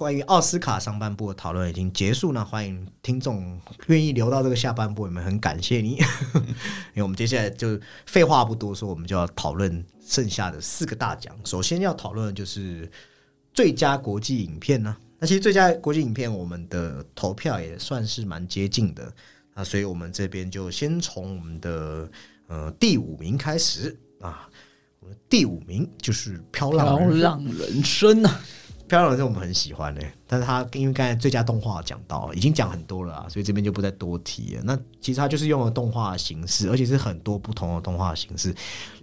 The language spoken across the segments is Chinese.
关于奥斯卡上半部的讨论已经结束那，欢迎听众愿意留到这个下半部，我们很感谢你。因为我们接下来就废话不多说，我们就要讨论剩下的四个大奖。首先要讨论的就是最佳国际影片呢。那其实最佳国际影片，我们的投票也算是蛮接近的那，所以我们这边就先从我们的呃第五名开始啊。我们第五名就是《飘浪飘浪人生》啊，《漂亮人生》我们很喜欢的、但是他因为刚才最佳动画讲到，已经讲很多了啊，所以这边就不再多提了。那其实他就是用了动画形式，而且是很多不同的动画形式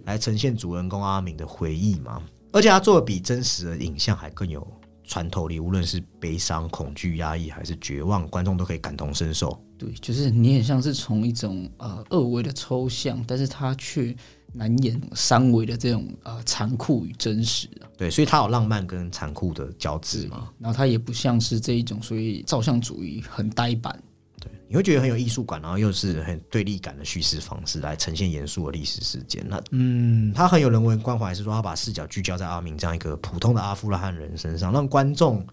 来呈现主人公阿明的回忆嘛。而且他做的比真实的影像还更有穿透力，无论是悲伤、恐惧、压抑还是绝望，观众都可以感同身受。对，就是你很像是从一种呃二维的抽象，但是它却难掩三维的这种呃残酷与真实啊。对，所以它有浪漫跟残酷的交织嘛。然后它也不像是这一种所以照相主义很呆板，对，你会觉得很有艺术感，然后又是很对立感的叙事方式来呈现严肃的历史事件。那嗯，他很有人文关怀，是说他把视角聚焦在阿明这样一个普通的阿富汗人身上，让观众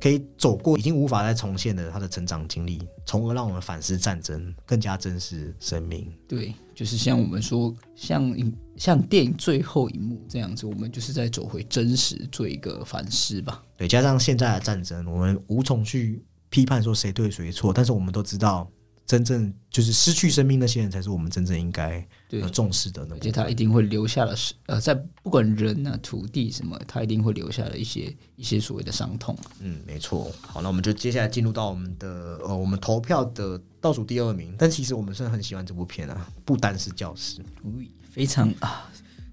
可以走过已经无法再重现的他的成长经历，从而让我们反思战争，更加珍视生命。对，就是像我们说，像影像电影最后一幕这样子，我们就是在走回真实，做一个反思吧。对，加上现在的战争，我们无从去批判说谁对谁错，但是我们都知道，真正就是失去生命那些人，才是我们真正应该对呃重视的那而。且他一定会留下了是呃，在不管人啊、土地什么，他一定会留下了一些一些所谓的伤痛。嗯，没错。好，那我们就接下来进入到我们的呃，我们投票的倒数第二名。但其实我们是很喜欢这部片啊，不单是教师。非常啊，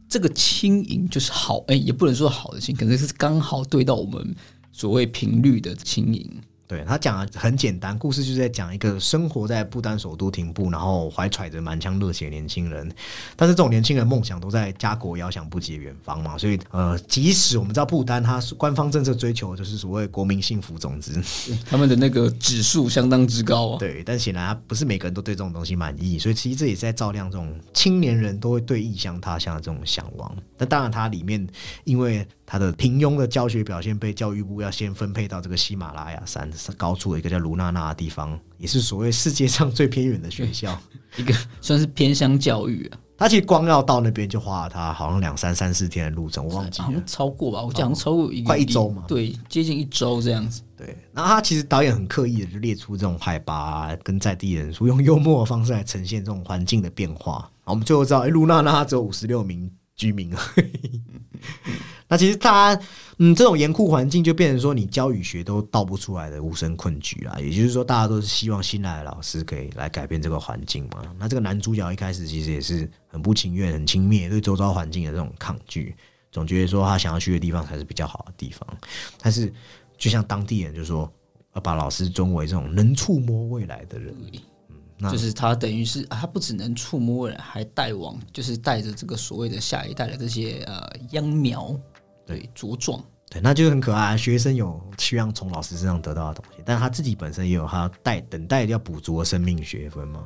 这个轻盈就是好，哎、也不能说好的轻，可能是刚好对到我们所谓频率的轻盈。对他讲的很简单，故事就是在讲一个生活在不丹首都廷布，然后怀揣着满腔热血的年轻人。但是这种年轻人梦想都在家国遥想不及的远方嘛，所以呃，即使我们知道不丹它是官方政策追求就是所谓国民幸福种子，他们的那个指数相当之高啊。对，但显然他不是每个人都对这种东西满意，所以其实这也是在照亮这种青年人都会对异乡他乡的这种向往。那当然，它里面因为它的平庸的教学表现，被教育部要先分配到这个喜马拉雅山高处的一个叫卢娜娜的地方，也是所谓世界上最偏远的学校。一个算是偏乡教育啊，他其实光要到那边就花了他好像两三三四天的路程，我忘记了好像。超过吧，我记得好像超过一个快一周嘛对，接近一周这样子。对，然后他其实导演很刻意的就列出这种海拔、啊、跟在地人数，用幽默的方式来呈现这种环境的变化。我们最后知道，哎，露娜娜只有五十六名居民啊。那其实他，嗯，这种严酷环境就变成说，你教与学都道不出来的无声困局啊。也就是说，大家都是希望新来的老师可以来改变这个环境嘛。那这个男主角一开始其实也是很不情愿、很轻蔑对周遭环境的这种抗拒，总觉得说他想要去的地方才是比较好的地方。但是，就像当地人就说，要把老师尊为这种能触摸未来的人。那就是他等于是、啊、他不只能触摸人，还带往，就是带着这个所谓的下一代的这些呃秧苗，对茁壮。对，那就是很可爱啊。学生有希望从老师身上得到的东西，但他自己本身也有他待等待要补足的生命学分嘛。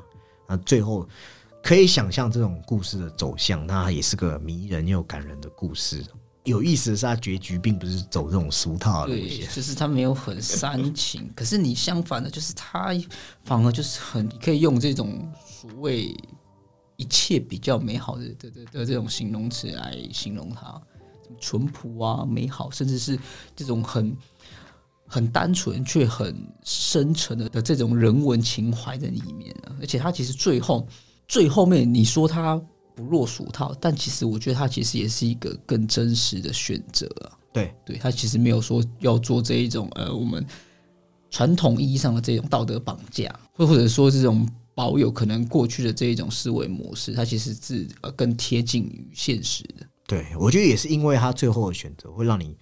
那最后可以想象这种故事的走向，那也是个迷人又感人的故事。有意思的是，他结局并不是走这种俗套的路对，线。就是他没有很煽情，可是你相反的，就是他反而就是很可以用这种所谓一切比较美好的的的的这种形容词来形容它，什么淳朴啊、美好，甚至是这种很很单纯却很深沉的的这种人文情怀在里面啊。而且他其实最后最后面你说他不落俗套，但其实我觉得他其实也是一个更真实的选择啊。对，对他其实没有说要做这一种呃我们传统意义上的这种道德绑架，或或者说这种保有可能过去的这一种思维模式，它其实是呃更贴近于现实的。对，我觉得也是因为他最后的选择，会让你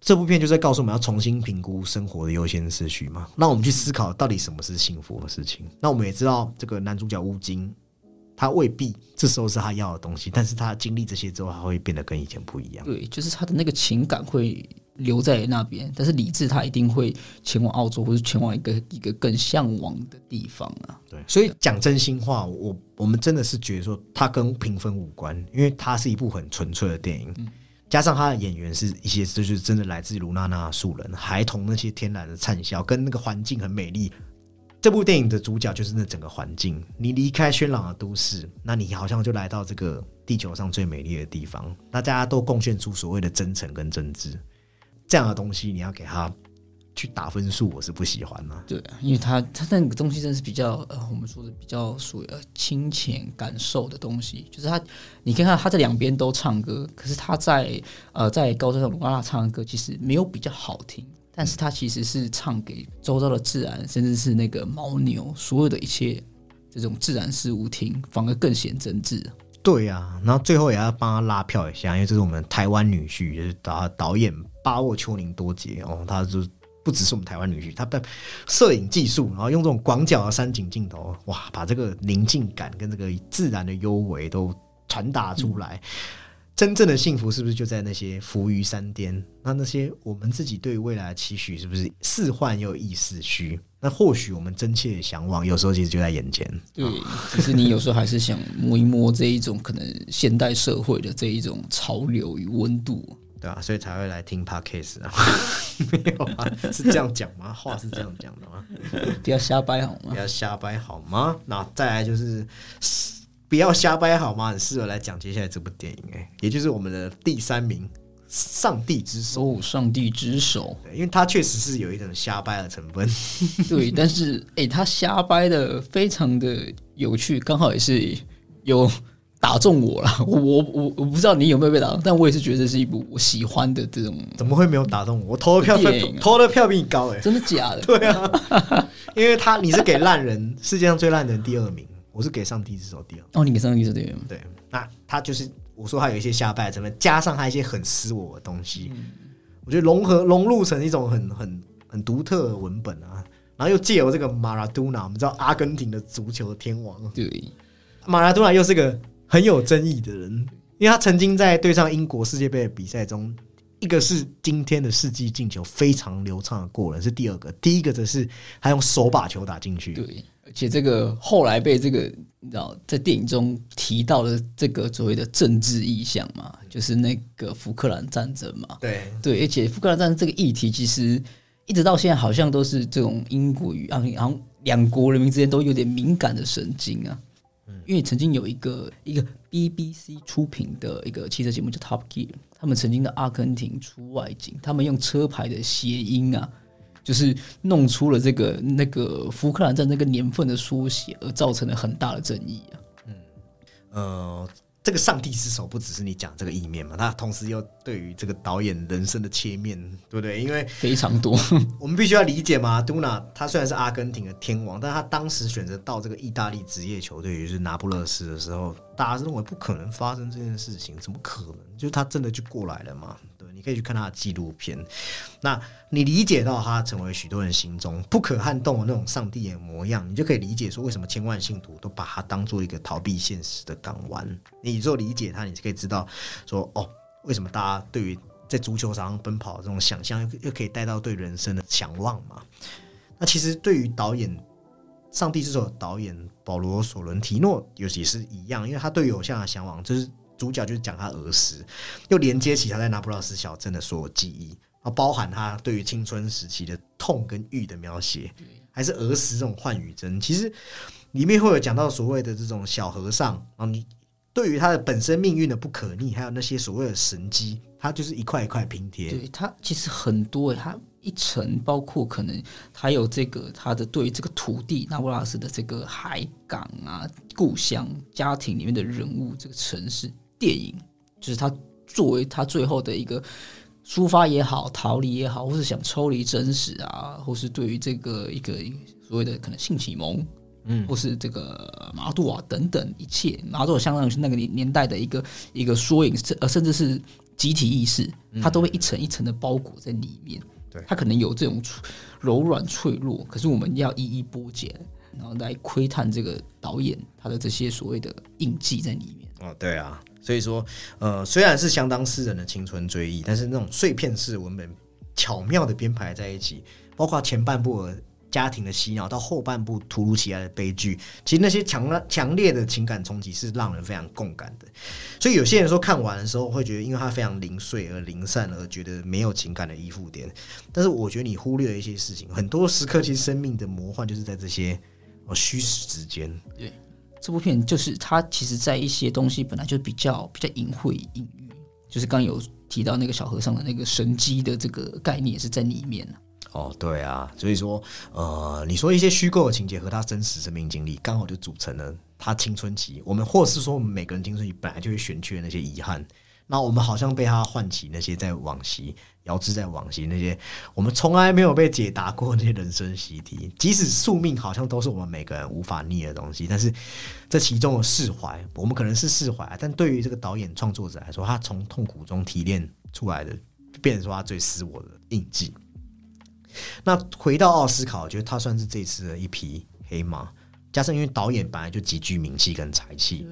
这部片就在告诉我们要重新评估生活的优先次序嘛，让我们去思考到底什么是幸福的事情。那我们也知道，这个男主角乌金，他未必这时候是他要的东西，但是他经历这些之后，他会变得跟以前不一样。对，就是他的那个情感会留在那边，但是理智他一定会前往澳洲，或者前往一个一个更向往的地方啊。对，所以讲真心话，我我们真的是觉得说它跟评分无关，因为它是一部很纯粹的电影。加上他的演员是一些就是真的来自卢娜娜的素人，孩童那些天然的灿笑，跟那个环境很美丽。这部电影的主角就是那整个环境，你离开喧嚷的都市，那你好像就来到这个地球上最美丽的地方。那大家都贡献出所谓的真诚跟真挚，这样的东西你要给他去打分数，我是不喜欢的。对啊，因为他他那个东西真的是比较呃，我们说的比较属于呃亲情感受的东西，就是他你看看他在两边都唱歌，可是他在呃在高山上鲁拉拉唱的歌其实没有比较好听，但是他其实是唱给周遭的自然，甚至是那个牦牛，所有的一切这种自然事物听，反而更显真挚。对呀、然后最后也要帮他拉票一下，因为这是我们台湾女婿，就是导导演巴沃丘宁多杰哦，他就不只是我们台湾女婿，他在摄影技术，然后用这种广角的山景镜头，哇，把这个宁静感跟这个自然的幽微都传达出来。真正的幸福是不是就在那些浮于山巅？那那些我们自己对未来的期许，是不是似幻又亦似虚？那或许我们真切的向往，有时候其实就在眼前。对，可是你有时候还是想摸一摸这一种可能现代社会的这一种潮流与温度。对啊，所以才会来听 podcast 啊，没有啊，是这样讲吗？话是这样讲的吗？不要瞎掰好吗不？要瞎掰好吗？那再来就是不要瞎掰好吗？很适合来讲接下来这部电影、哎，也就是我们的第三名《上帝之手》哦，上帝之手，对，因为它确实是有一种瞎掰的成分。对，但是哎、他瞎掰的非常的有趣，刚好也是有打中我了。我我我我不知道你有没有被打中，但我也是觉得这是一部我喜欢的这种，怎么会没有打动我？我投的票电影啊投的票比你高哎、真的假的？对啊，因为他你是给烂人世界上最烂的人第二名，我是给上帝之手第二。哦，你给上帝之手对吗？对，那他就是我说他有一些下拜的成分，加上他一些很私我的东西，我觉得融合融入成一种很很很独特的文本啊。然后又借由这个马拉多纳，我们知道阿根廷的足球天王，对，马拉多纳又是个很有争议的人，因为他曾经在对上英国世界杯的比赛中，一个是今天的世纪进球非常流畅的过人，是第二个，第一个则是他用手把球打进去。对，而且这个后来被这个你知道在电影中提到的这个所谓的政治意向嘛，就是那个福克兰战争嘛。对对，而且福克兰战争这个议题，其实一直到现在好像都是这种英国与啊，然后两国人民之间都有点敏感的神经啊。因为曾经有一个一个 BBC 出品的一个汽车节目叫 Top Gear，他们曾经的阿根廷出外景，他们用车牌的谐音啊，就是弄出了这个那个福克兰战争那个年份的缩写，而造成了很大的争议啊。嗯呃，这个上帝之手不只是你讲这个意面嘛，他同时又对于这个导演人生的切面，对不对？因为非常多，我们必须要理解嘛，杜纳他虽然是阿根廷的天王，但他当时选择到这个意大利职业球队，也就是拿不勒斯的时候，大家认为不可能发生这件事情，怎么可能？就是他真的就过来了嘛？可以去看他的纪录片，那你理解到他成为许多人心中不可撼动的那种上帝的模样，你就可以理解说为什么千万信徒都把他当做一个逃避现实的港湾。你只有理解他，你就可以知道说哦，为什么大家对于在足球场上奔跑的这种想象，又又可以带到对人生的向往嘛？那其实对于导演《上帝之手》导演保罗·索伦提诺，尤其是一样，因为他对于偶像的向往，就是主角就是讲他儿时，又连接起他在那不勒斯小镇的所有记忆，啊，包含他对于青春时期的痛跟欲的描写，还是儿时这种幻与真。其实里面会有讲到所谓的这种小和尚啊，你对于他的本身命运的不可逆，还有那些所谓的神机，他就是一块一块拼贴。对它其实很多耶，它一层包括可能还有这个他的对于这个土地那不拉斯的这个海港啊、故乡、家庭里面的人物，这个城市、电影，就是他作为他最后的一个抒发也好、逃离也好，或是想抽离真实啊，或是对于这个一个所谓的可能性启蒙。嗯，或是这个马杜瓦等等一切，马杜瓦相当于是那个年年代的一个一个缩影，甚呃甚至是集体意识，它都会一层一层的包裹在里面。对它可能有这种脆柔软脆弱，可是我们要一一剥解，然后来窥探这个导演他的这些所谓的印记在里面。哦，对啊，所以说，呃，虽然是相当私人的青春追忆，但是那种碎片式文本巧妙的编排在一起，包括前半部的家庭的洗脑，到后半部突如其来的悲剧，其实那些强强烈的情感冲击是让人非常共感的。所以有些人说看完的时候会觉得，因为它非常零碎而零散，而觉得没有情感的依附点。但是我觉得你忽略了一些事情，很多时刻其实生命的魔幻就是在这些哦虚实之间。这部片就是它，其实在一些东西本来就比较比较隐晦隐喻，就是刚有提到那个小和尚的那个神机的这个概念也是在里面哦，对啊，所以说，呃，你说一些虚构的情节和他真实生命经历，刚好就组成了他青春期。我们或是说，我们每个人青春期本来就会选缺那些遗憾。那我们好像被他唤起那些在往昔遥知在往昔那些我们从来没有被解答过那些人生习题，即使宿命好像都是我们每个人无法逆的东西，但是这其中的释怀，我们可能是释怀，但对于这个导演创作者来说，他从痛苦中提炼出来的，变成说他最私我的印记。那回到奥斯卡，我觉得他算是这次的一匹黑马。加上因为导演本来就极具名气跟才气，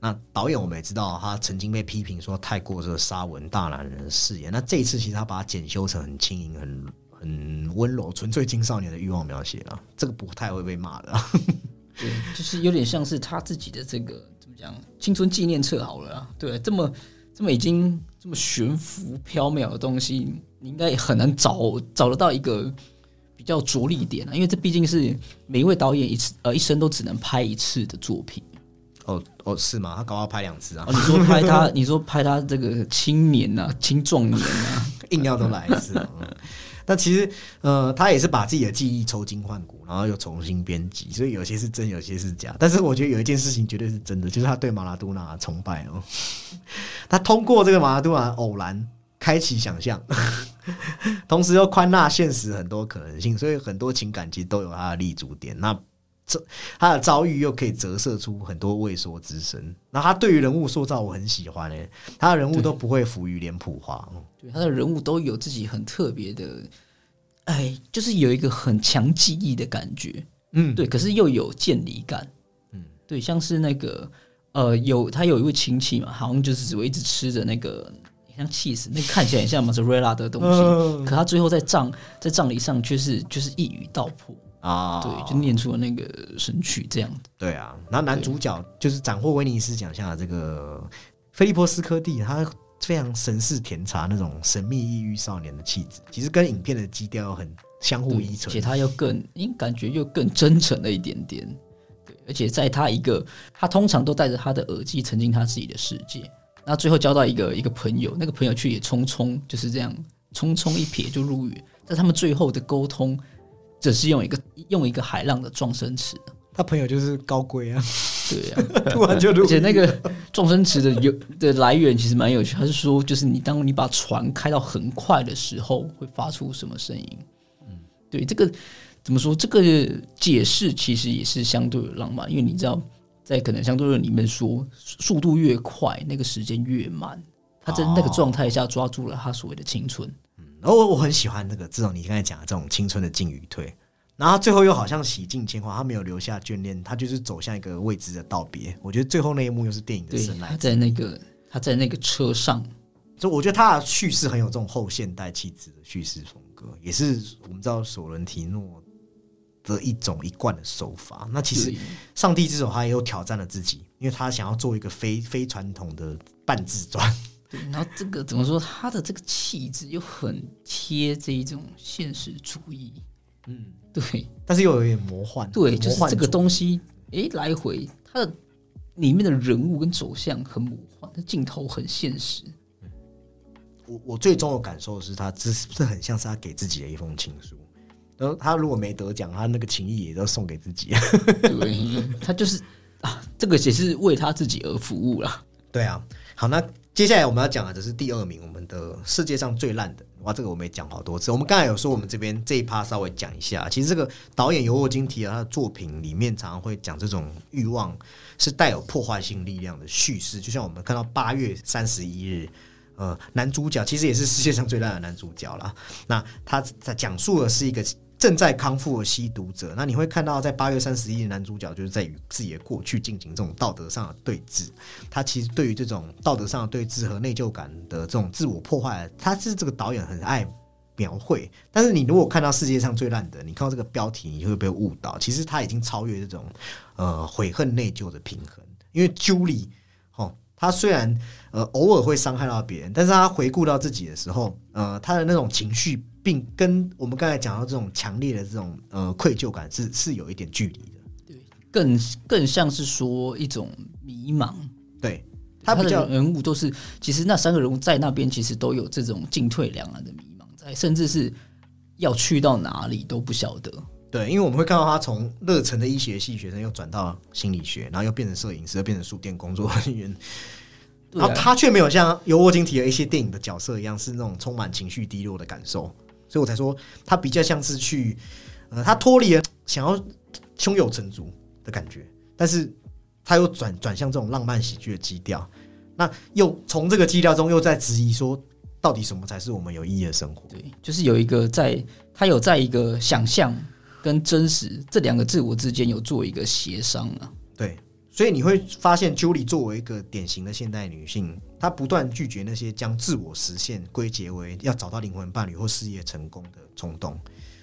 那导演我们也知道，他曾经被批评说太过这个沙文大男人的饰演。那这一次其实他把它检修成很轻盈、很很温柔、纯粹青少年的欲望描写了，这个不太会被骂的。对，就是有点像是他自己的这个怎么讲青春纪念册好了。对，这么这么已经这么悬浮缥缈的东西，你应该也很难找找得到一个。比较着力点啊，因为这毕竟是每一位导演一次呃一生都只能拍一次的作品。哦哦，是吗？他搞要拍两次啊？你说拍他，你说拍他这个青年呐、青壮年啊，硬要都来一次。那其实呃，他也是把自己的记忆抽筋换骨，然后又重新编辑，所以有些是真，有些是假。但是我觉得有一件事情绝对是真的，就是他对马拉多纳崇拜哦。他通过这个马拉多纳偶然开启想象。同时又宽纳现实很多可能性，所以很多情感其实都有它的立足点。那这他的遭遇又可以折射出很多未说之声。那他对于人物塑造我很喜欢诶，他的人物都不会浮于脸谱化，对他的人物都有自己很特别的，哎，就是有一个很强记忆的感觉，嗯，对，可是又有见离感，嗯，对，像是那个呃，有他有一位亲戚嘛，好像就是只会一直吃着那个。像气死，那看起来很像马泽瑞拉的东西，可他最后在葬在葬礼上却是就是一语道破。啊，对，就念出了那个神曲这样对啊，然后男主角就是斩获威尼斯奖项的这个菲利波斯科蒂，他非常神似甜茶那种神秘抑郁少年的气质，其实跟影片的基调很相互依存，而且他又更，因感觉又更真诚了一点点。对，而且在他一个，他通常都带着他的耳机沉浸他自己的世界。那最后交到一个一个朋友，那个朋友却也匆匆就是这样匆匆一瞥就入狱。但他们最后的沟通，只是用一个用一个海浪的撞声词。他朋友就是高贵啊，对啊，突然就而且那个撞声词的有的来源其实蛮有趣，他是说就是你当你把船开到很快的时候，会发出什么声音？嗯，对，这个怎么说？这个解释其实也是相对浪漫，因为你知道。在可能相对论里面说，速度越快，那个时间越慢。他在那个状态下抓住了他所谓的青春。嗯，然后我很喜欢那个这种你刚才讲的这种青春的进与退，然后最后又好像洗尽铅华，他没有留下眷恋，他就是走向一个未知的道别。我觉得最后那一幕又是电影的神来。他在那个他在那个车上，就我觉得他的叙事很有这种后现代气质的叙事风格，也是我们知道索伦提诺。的一种一贯的手法。那其实《上帝之手》他也有挑战了自己，因为他想要做一个非非传统的半自传。对，然后这个怎么说？他的这个气质又很贴这一种现实主义。嗯，对。但是又有点魔幻。对，就是这个东西，哎，来回他的里面的人物跟走向很魔幻，那镜头很现实。我我最终的感受是他这是不是很像是他给自己的一封情书？然后他如果没得奖，他那个情谊也都送给自己。对，他就是啊，这个也是为他自己而服务了。对啊，好，那接下来我们要讲的就是第二名，我们的世界上最烂的。哇，这个我没讲好多次。我们刚才有说，我们这边这一趴稍微讲一下。其实这个导演尤沃金提尔他的作品里面，常常会讲这种欲望是带有破坏性力量的叙事。就像我们看到八月三十一日。呃，男主角其实也是世界上最烂的男主角了。那他在讲述的是一个正在康复的吸毒者。那你会看到，在八月三十一日，男主角就是在与自己的过去进行这种道德上的对峙。他其实对于这种道德上的对峙和内疚感的这种自我破坏，他是这个导演很爱描绘。但是你如果看到世界上最烂的，你看到这个标题，你就会被误导。其实他已经超越这种呃悔恨内疚的平衡，因为 Julie 哦，他虽然呃偶尔会伤害到别人，但是他回顾到自己的时候，呃，他的那种情绪，并跟我们刚才讲到这种强烈的这种呃愧疚感是是有一点距离的。对更更像是说一种迷茫。对他比较的人物都是，其实那三个人物在那边其实都有这种进退两难的迷茫在，甚至是要去到哪里都不晓得。对，因为我们会看到他从热忱的医学系学生又转到心理学，然后又变成摄影师，又变成书店工作人员。然后他却没有像尤沃金提的一些电影的角色一样，是那种充满情绪低落的感受，所以我才说他比较像是去，呃，他脱离了 想要胸有成竹的感觉，但是他又转转向这种浪漫喜剧的基调，那又从这个基调中又在质疑说，到底什么才是我们有意义的生活？对，就是有一个在他有在一个想象跟真实这两个自我之间有做一个协商啊。对，所以你会发现，Julie 作为一个典型的现代女性，他不断拒绝那些将自我实现归结为要找到灵魂伴侣或事业成功的冲动。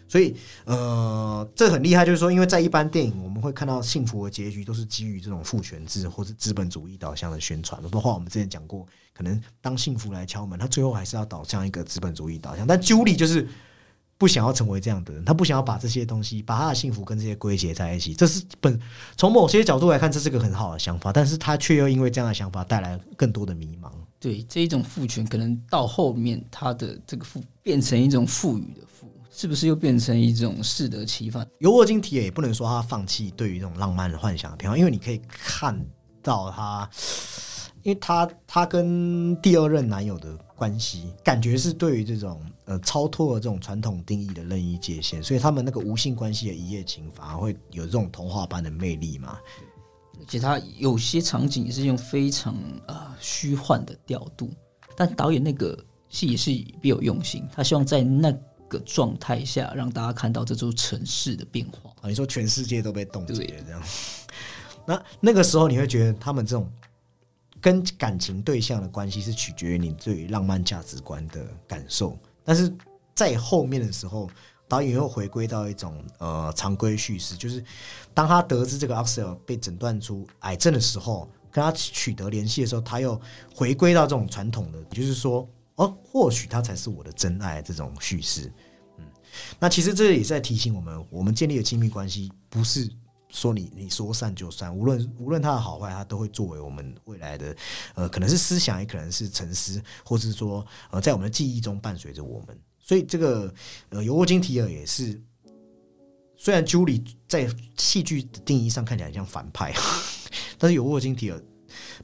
所以，呃，这很厉害，就是说，因为在一般电影，我们会看到幸福的结局都是基于这种父权制或者资本主义导向的宣传。包括我们之前讲过，可能当幸福来敲门，他最后还是要导向一个资本主义导向。但朱莉就是不想要成为这样的人，他不想要把这些东西，把他的幸福跟这些归结在一起。这是本从某些角度来看，这是个很好的想法，但是他却又因为这样的想法带来更多的迷茫。对这一种父权，可能到后面他的这个父变成一种赋予的赋，是不是又变成一种适得其反？尤沃金提也不能说他放弃对于这种浪漫的幻想的偏好，因为你可以看到他，因为他他跟第二任男友的关系，感觉是对于这种呃超脱了这种传统定义的任意界限，所以他们那个无性关系的一夜情反而会有这种童话般的魅力嘛。而且他有些场景也是用非常呃虚幻的调度，但导演那个戏也是别有用心，他希望在那个状态下让大家看到这座城市的变化。啊，你说全世界都被冻结了这样，那那个时候你会觉得他们这种跟感情对象的关系是取决于你对于浪漫价值观的感受，但是在后面的时候，导演又回归到一种呃常规叙事，就是当他得知这个 Axel 被诊断出癌症的时候，跟他取得联系的时候，他又回归到这种传统的，就是说哦，或许他才是我的真爱这种叙事。嗯那其实这也是在提醒我们，我们建立的亲密关系不是说你你说散就散，无论无论它的好坏，它都会作为我们未来的呃，可能是思想，也可能是沉思，或是说呃，在我们的记忆中伴随着我们。所以这个呃，尤沃金提尔也是，虽然 Julie 在戏剧的定义上看起来很像反派，但是尤沃金提尔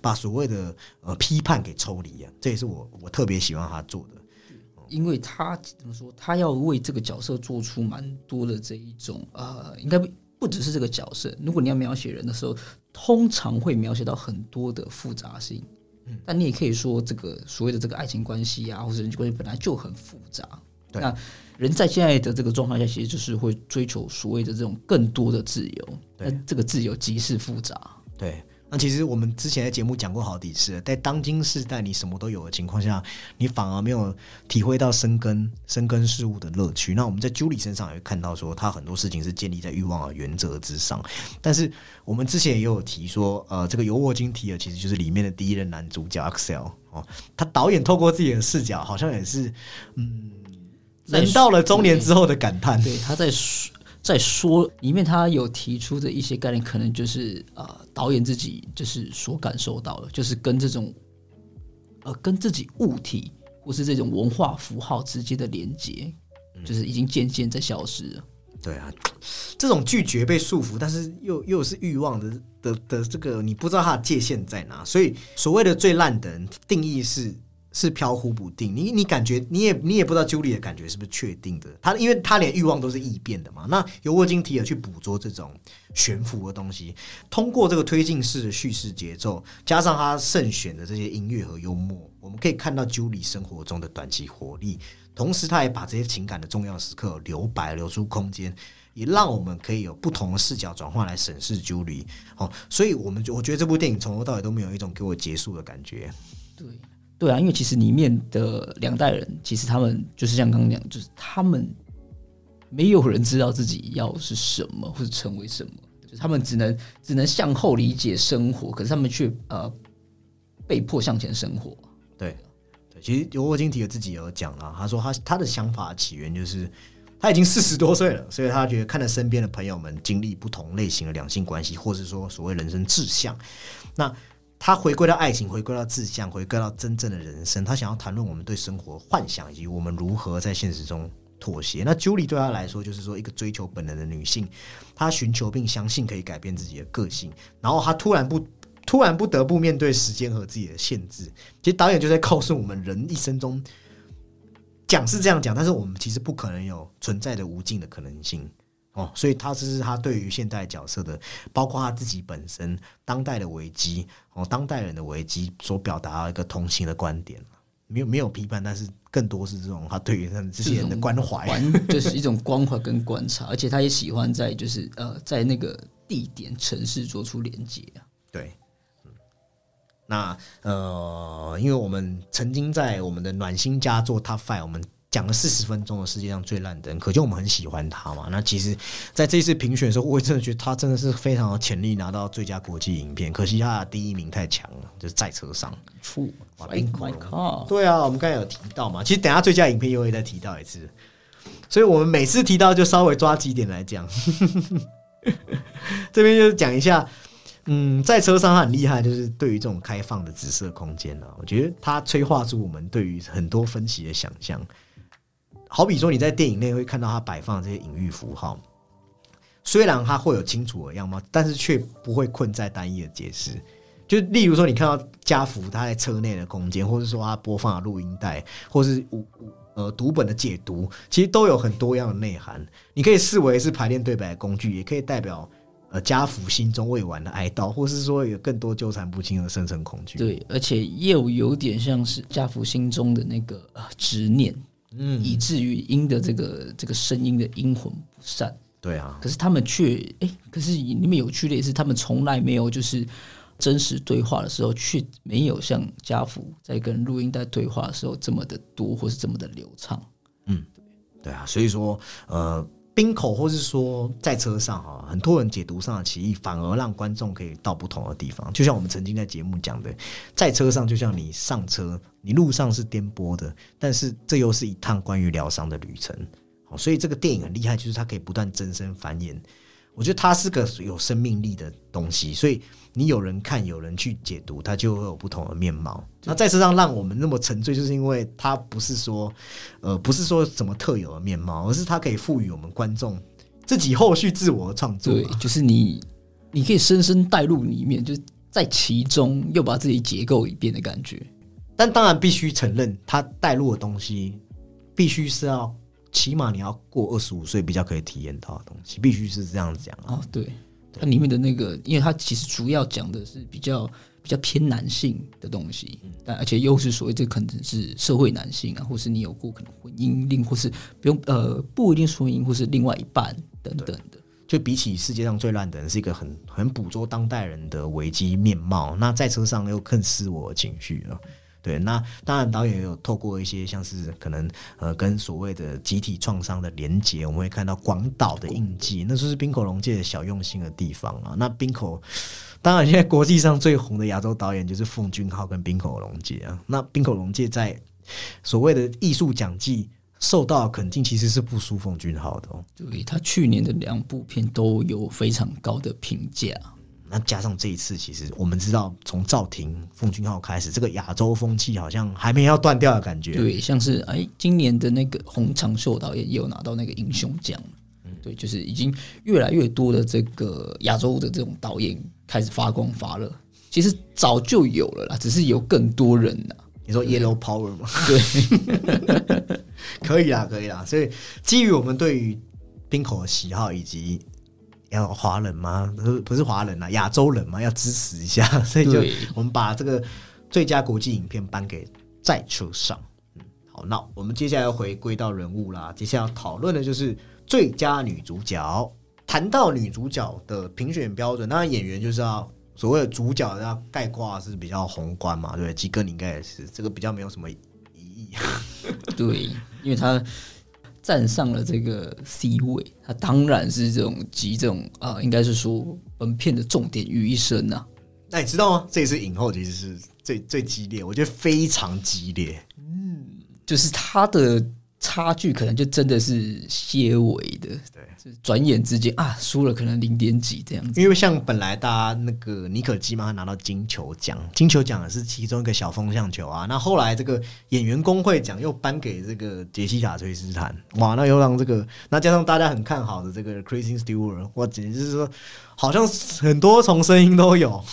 把所谓的呃批判给抽离啊，这也是我我特别喜欢他做的。因为他怎么说，他要为这个角色做出蛮多的这一种呃，应该不不只是这个角色。如果你要描写人的时候，通常会描写到很多的复杂性。嗯，但你也可以说，这个所谓的这个爱情关系啊，或者人际关系本来就很复杂。对那人在现在的这个状态下，其实就是会追求所谓的这种更多的自由。对那这个自由即是复杂。对，那其实我们之前在节目讲过好几次了，在当今世代你什么都有的情况下，你反而没有体会到深根深根事物的乐趣。那我们在 Julie 身上也会看到说，他很多事情是建立在欲望的原则之上。但是我们之前也有提说，呃，这个尤沃金提尔其实就是里面的第一任男主角 Axel 哦，他导演透过自己的视角，好像也是嗯，人到了中年之后的感叹。对，他在说在说里面，他有提出的一些概念，可能就是呃，导演自己就是所感受到的，就是跟这种呃，跟自己物体或是这种文化符号之间的连接，就是已经渐渐在消失了。对啊，这种拒绝被束缚，但是又又是欲望的的的这个，你不知道它的界限在哪，所以所谓的最烂的人定义是是飘忽不定。你你感觉你也你也不知道 Julie 的感觉是不是确定的，他因为他连欲望都是异变的嘛。那由沃金提尔去捕捉这种悬浮的东西，通过这个推进式的叙事节奏，加上他慎选的这些音乐和幽默，我们可以看到 Julie 生活中的短期活力。同时，他也把这些情感的重要时刻留白，留出空间，也让我们可以有不同的视角转换来审视 Julie。哦，所以我们我觉得这部电影从头到尾都没有一种给我结束的感觉。对，对啊，因为其实里面的两代人，其实他们就是像刚刚讲，就是他们没有人知道自己要是什么或者成为什么，就他们只能只能向后理解生活，可是他们却呃被迫向前生活。对，对，其实尤沃金提尔自己有讲了，他说他他的想法起源就是他已经四十多岁了，所以他觉得看着身边的朋友们经历不同类型的两性关系，或是说所谓人生志向，那他回归到爱情，回归到志向，回归到真正的人生，他想要谈论我们对生活幻想以及我们如何在现实中妥协。那 Julie 对他来说，就是说一个追求本能的女性，她寻求并相信可以改变自己的个性，然后她突然不。突然不得不面对时间和自己的限制，其实导演就在告诉我们，人一生中讲是这样讲，但是我们其实不可能有存在的无尽的可能性哦。所以他这是他对于现代角色的，包括他自己本身当代的危机哦，当代人的危机所表达一个同情的观点没有没有批判，但是更多是这种他对于他们这些人的关怀，就是一种关怀跟观察，而且他也喜欢在就是呃在那个地点城市做出连接啊，对。那呃，因为我们曾经在我们的暖心家做 Top Five，我们讲了四十分钟的世界上最烂的人，可见我们很喜欢他嘛。那其实在这次评选的时候，我真的觉得他真的是非常有潜力拿到最佳国际影片，可惜他的第一名太强了，就是在车上。对啊，我们刚才有提到嘛，其实等下最佳影片又会再提到一次，所以我们每次提到就稍微抓几点来讲。这边就是讲一下。嗯，在车上他很厉害，就是对于这种开放的紫色空间呢，我觉得它催化出我们对于很多分析的想象。好比说你在电影内会看到它摆放这些隐喻符号，虽然它会有清楚的样貌，但是却不会困在单一的解释。就例如说，你看到家福他在车内的空间，或者说他播放的录音带，或是五五呃读本的解读，其实都有很多样的内涵。你可以视为是排练对白的工具，也可以代表。呃，家福心中未完的哀悼，或是说有更多纠缠不清的深层恐惧。对，而且又有点像是家福心中的那个呃执念，嗯，以至于音的这个这个声音的阴魂不散。对啊，可是他们却哎，可是你们有趣的也是，他们从来没有就是真实对话的时候，却没有像家福在跟录音带对话的时候这么的多，或是这么的流畅。嗯，对啊，所以说呃。冰口，或是说在车上哈，很多人解读上的歧义，反而让观众可以到不同的地方。就像我们曾经在节目讲的，在车上就像你上车，你路上是颠簸的，但是这又是一趟关于疗伤的旅程。好，所以这个电影很厉害，就是它可以不断增生繁衍。我觉得它是个有生命力的东西，所以你有人看，有人去解读，它就会有不同的面貌。那在车上让我们那么沉醉，就是因为它不是说，呃，不是说什么特有的面貌，而是它可以赋予我们观众自己后续自我的创作。对，就是你，你可以深深带入里面，就是在其中又把自己结构一遍的感觉。但当然必须承认，它带入的东西必须是要。起码你要过二十五岁比较可以体验到的东西，必须是这样讲啊。对，它里面的那个，因为它其实主要讲的是比较比较偏男性的东西，但而且又是所谓这可能是社会男性啊，或是你有过可能婚姻，另或是不用呃不一定婚姻，或是另外一半等等的。就比起世界上最烂的人，是一个很很捕捉当代人的危机面貌。那在车上又更是我情绪了。对，那当然导演有透过一些像是可能呃跟所谓的集体创伤的连接，我们会看到广岛的印记，那就是冰口龙介的小用心的地方啊。那冰口当然现在国际上最红的亚洲导演就是奉俊昊跟冰口龙介啊。那冰口龙介在所谓的艺术奖季受到肯定，其实是不输奉俊昊的哦。对他去年的两部片都有非常高的评价。那加上这一次，其实我们知道，从赵婷、奉俊昊开始，这个亚洲风气好像还没要断掉的感觉。对，像是哎，今年的那个洪长秀导演也有拿到那个英雄奖。嗯，对，就是已经越来越多的这个亚洲的这种导演开始发光发热。其实早就有了啦，只是有更多人呐。你说 Yellow Power 吗？对，可以啦，可以啦。所以基于我们对于冰口的喜好以及。要华人吗？不是华人啊，亚洲人嘛，要支持一下，所以就我们把这个最佳国际影片颁给在车上。嗯，好，那我们接下来要回归到人物啦，接下来要讨论的就是最佳女主角。谈到女主角的评选标准，当然演员就是要所谓的主角要概括是比较宏观嘛，对不对？鸡哥你应该也是，这个比较没有什么意义。对，因为他站上了这个 C 位，他当然是这种集这种啊、应该是说本片的重点于一身呐、那你知道吗？这一次影后其实是最最激烈，我觉得非常激烈。嗯就是他的差距可能就真的是些微的，对，就是转眼之间啊，输了可能零点几这样子。因为像本来大家那个尼可基嘛他拿到金球奖，金球奖是其中一个小风向球啊。那后来这个演员工会奖又颁给这个杰西卡·崔斯坦，哇，那又让这个那加上大家很看好的这个 Kristen Stewart，哇，简直是说好像很多重声音都有。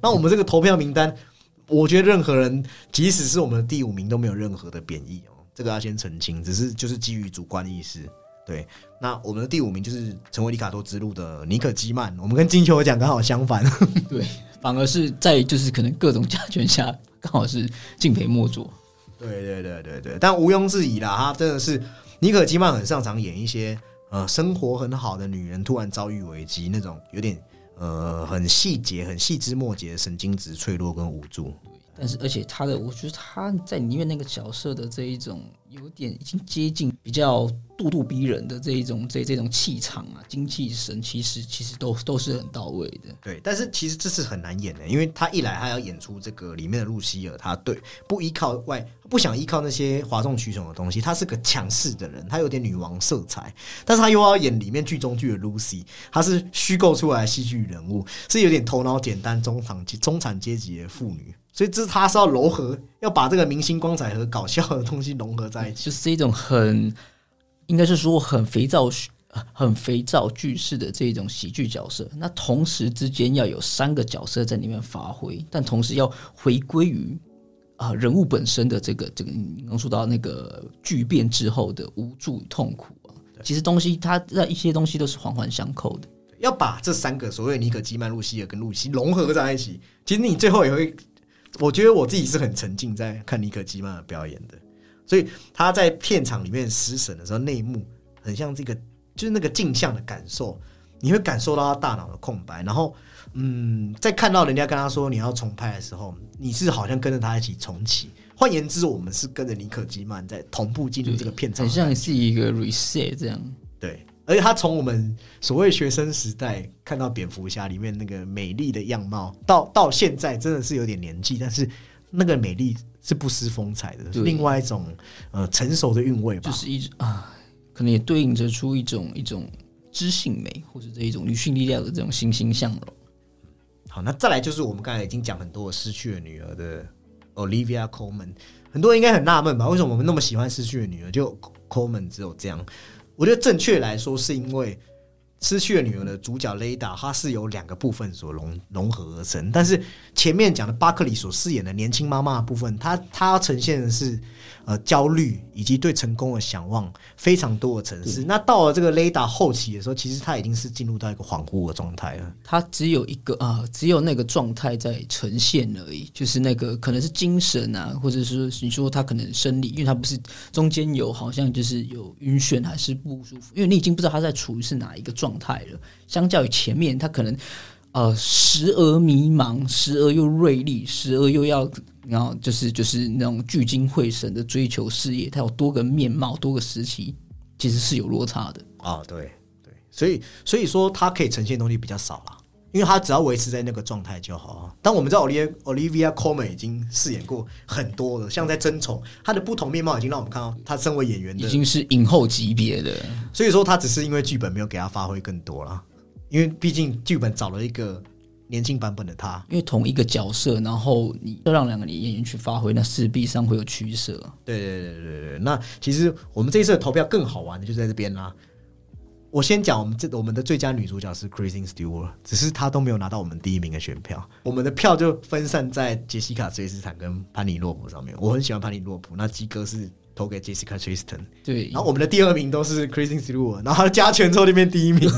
那我们这个投票名单，我觉得任何人即使是我们的第五名都没有任何的贬义哦，这个要先澄清，只是就是基于主观意识。对，那我们的第五名就是成为里卡多之路的尼可基曼，我们跟金球奖刚好相反。对，反而是在就是可能各种加权下，刚好是敬陪末座。对对对对对，但毋庸置疑啦，他真的是尼可基曼很擅长演一些呃生活很好的女人突然遭遇危机那种有点呃很细节、很细枝末节的神经质脆弱跟无助。但是，而且他的，我觉得他在里面那个角色的这一种有点已经接近比较咄咄逼人的这一种这这种气场啊、精气神，其实其实都都是很到位的。对，但是其实这是很难演的，因为他一来他要演出这个里面的露西尔，他对不依靠外，不想依靠那些哗众取宠的东西，他是个强势的人，他有点女王色彩，但是他又要演里面剧中剧的 Lucy，他是虚构出来戏剧人物，是有点头脑简单中产阶中产阶级的妇女，所以这是他是要糅合，要把这个明星光彩和搞笑的东西融合在一起。就是一种很，应该是说很肥皂、呃很肥皂剧式的这种喜剧角色。那同时之间要有三个角色在里面发挥，但同时要回归于啊、人物本身的这个这个，你刚说到那个巨变之后的无助与痛苦啊。其实东西它那一些东西都是环环相扣的。要把这三个所谓尼可基曼、露西尔跟露西融合在一起，其实你最后也会，我觉得我自己是很沉浸在看尼可基曼的表演的，所以他在片场里面失神的时候，内幕很像这个，就是那个镜像的感受，你会感受到他大脑的空白，然后嗯，在看到人家跟他说你要重拍的时候，你是好像跟着他一起重启。换言之，我们是跟着尼可基曼在同步进入这个片场，很像是一个 reset 这样。对，而且他从我们所谓学生时代看到蝙蝠侠里面那个美丽的样貌，到到现在真的是有点年纪，但是那个美丽是不失风采的，对另外一种呃成熟的韵味吧。就是一种啊，可能也对应着出一种一种知性美，或者这一种女性力量的这种欣欣向荣。好，那再来就是我们刚才已经讲很多失去了女儿的 Olivia Colman，很多人应该很纳闷吧？为什么我们那么喜欢失去的女儿，就 Colman 只有这样？我觉得正确来说，是因为失去了女儿的主角雷达，它是由两个部分所融融合而成。但是前面讲的巴克里所饰演的年轻妈妈的部分，她她呈现的是呃焦虑以及对成功的向往非常多的城市。那到了这个雷达后期的时候，其实它已经是进入到一个恍惚的状态了。它只有一个啊，只有那个状态在呈现而已，就是那个可能是精神啊，或者是你说它可能生理，因为它不是中间有好像就是有晕眩还是不舒服，因为你已经不知道它在处于是哪一个状态了。相较于前面，它可能呃时而迷茫，时而又锐利，时而又要然后就是就是那种聚精会神的追求事业，他有多个面貌，多个时期，其实是有落差的。啊，对对，所以所以说它可以呈现的东西比较少啦，因为他只要维持在那个状态就好啊。但我们知道 Olivia Olivia Colman 已经饰演过很多了，像在《争宠》，他的不同面貌已经让我们看到他身为演员的，已经是影后级别的，所以说他只是因为剧本没有给他发挥更多啦，因为毕竟剧本找了一个年轻版本的他。因为同一个角色，然后你要让两个演员去发挥，那势必上会有取舍。对对对对对，那其实我们这一次的投票更好玩的就在这边啦。我先讲，我们这我们的最佳女主角是 Kristen Stewart，只是她都没有拿到我们第一名的选票，我们的票就分散在杰西卡·崔斯坦跟潘尼洛普上面。我很喜欢潘尼洛普，那基哥是投给 Jessica Chastain，对，然后我们的第二名都是 Kristen Stewart，然后他加权之后就变第一名。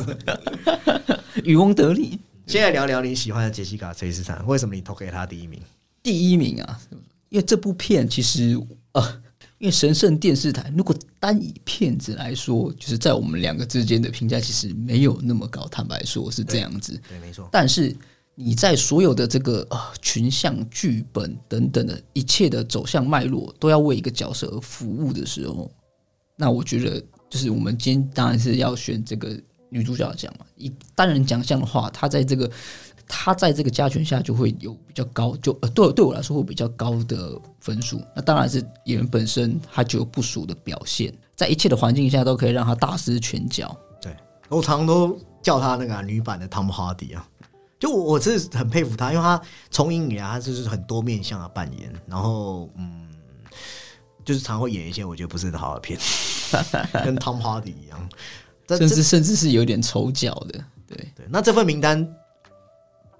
渔翁得利，先来聊聊你喜欢的杰西卡·崔斯坦，为什么你投给他第一名？第一名啊！因为这部片其实呃，因为神圣电视台如果单以片子来说，就是在我们两个之间的评价其实没有那么高，坦白说是这样子。对，没错，但是你在所有的这个呃群像、剧本等等的一切的走向脉络，都要为一个角色而服务的时候，那我觉得就是我们今天当然是要选这个女主角奖嘛。以单人奖项的话，她在这个她在这个加权下就会有比较高，就呃对对我来说会比较高的分数。那当然是演员本身他就有不俗的表现，在一切的环境下都可以让他大施拳脚。对我常常都叫他那个啊、女版的汤姆哈迪啊。就我我真的很佩服他，因为他从影以来他就是很多面向的扮演，然后嗯，就是常会演一些我觉得不是很好的片，跟汤姆哈迪一样。甚至甚至是有点丑角的，对，对，那这份名单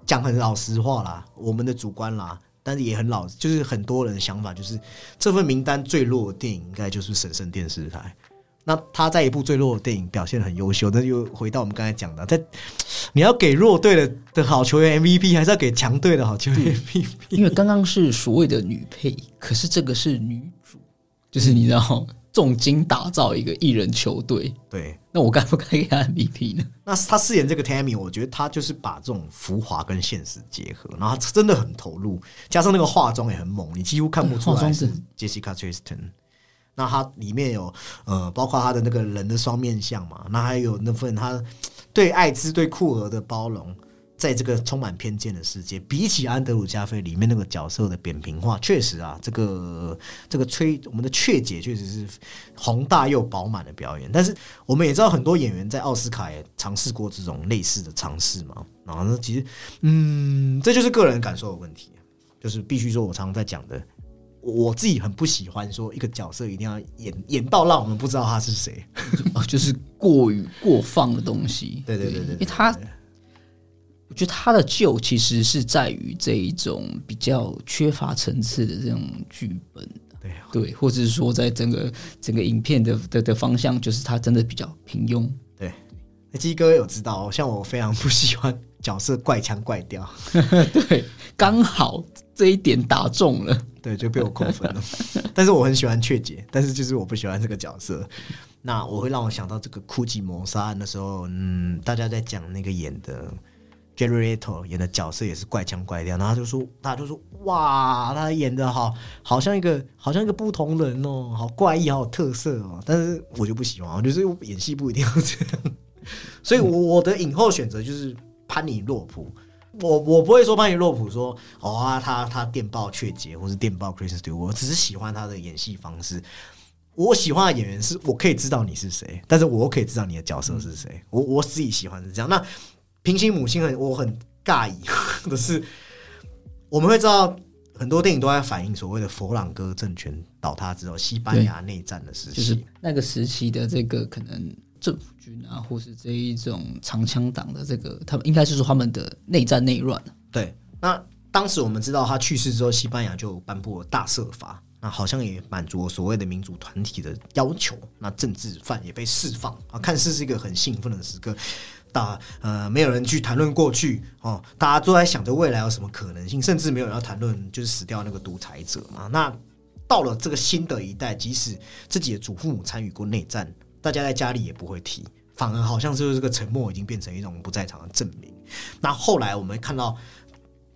讲很老实话啦，我们的主观啦，但是也很老，就是很多人的想法就是这份名单最弱的电影应该就是神圣电视台。那他在一部最弱的电影表现很优秀，但又回到我们刚才讲的，在你要给弱队的的好球员 MVP，还是要给强队的好球员 MVP？因为刚刚是所谓的女配，可是这个是女主，就是你知道重金打造一个艺人球队，对，那我该不该给他 MVP 呢？那他饰演这个 Tammy，我觉得他就是把这种浮华跟现实结合，然后他真的很投入，加上那个化妆也很猛，你几乎看不出来是 Jessica Chastain。那他里面有呃，包括他的那个人的双面相嘛，那还有那份他对艾滋、对酷儿的包容，在这个充满偏见的世界，比起安德鲁加菲里面那个角色的扁平化，确实啊，这个这个崔我们的雀姐确实是宏大又饱满的表演。但是我们也知道，很多演员在奥斯卡也尝试过这种类似的尝试嘛。然后呢，其实嗯，这就是个人感受的问题，就是必须说我常常在讲的。我自己很不喜欢说一个角色一定要演演到让我们不知道他是谁。哦，就是过于过放的东西。对对对对，因为他，我觉得他的旧其实是在于这一种比较缺乏层次的这种剧本。对对，或者是说，在整个整个影片的的的方向，就是他真的比较平庸。对，那鸡哥有知道，像我非常不喜欢角色怪腔怪调。对，刚好这一点打中了。对，就被我扣分了。但是我很喜欢雀姐，但是就是我不喜欢这个角色。那我会让我想到这个《枯寂谋杀案》的时候，嗯，大家在讲那个演的 Jerry Leto 演的角色也是怪腔怪调，然后就说，大家就说，哇，他演的好，好像一个，好像一个不同人哦，好怪异，好有特色哦。但是我就不喜欢，我就是演戏不一定要这样。所以，我我的影后选择就是潘尼洛普。我我不会说潘尼洛普说哦啊，他他电报雀姐或是电报 Chris t e w 我只是喜欢他的演戏方式。我喜欢的演员是我可以知道你是谁，但是我可以知道你的角色是谁。我我自己喜欢是这样。那平行母亲很我很尬异的是，我们会知道很多电影都在反映所谓的佛朗哥政权倒塌之后，西班牙内战的时期，就是那个时期的这个可能政府军啊，或是这一种长枪党的这个，他们应该是说他们的内战内乱。对，那当时我们知道他去世之后，西班牙就颁布了大赦法，那好像也满足了所谓的民主团体的要求，那政治犯也被释放啊，看似是一个很兴奋的时刻。啊呃，没有人去谈论过去哦，大家都在想着未来有什么可能性，甚至没有人要谈论就是死掉那个独裁者嘛。那到了这个新的一代，即使自己的祖父母参与过内战，大家在家里也不会提，反而好像就是这个沉默已经变成一种不在场的证明。那后来我们看到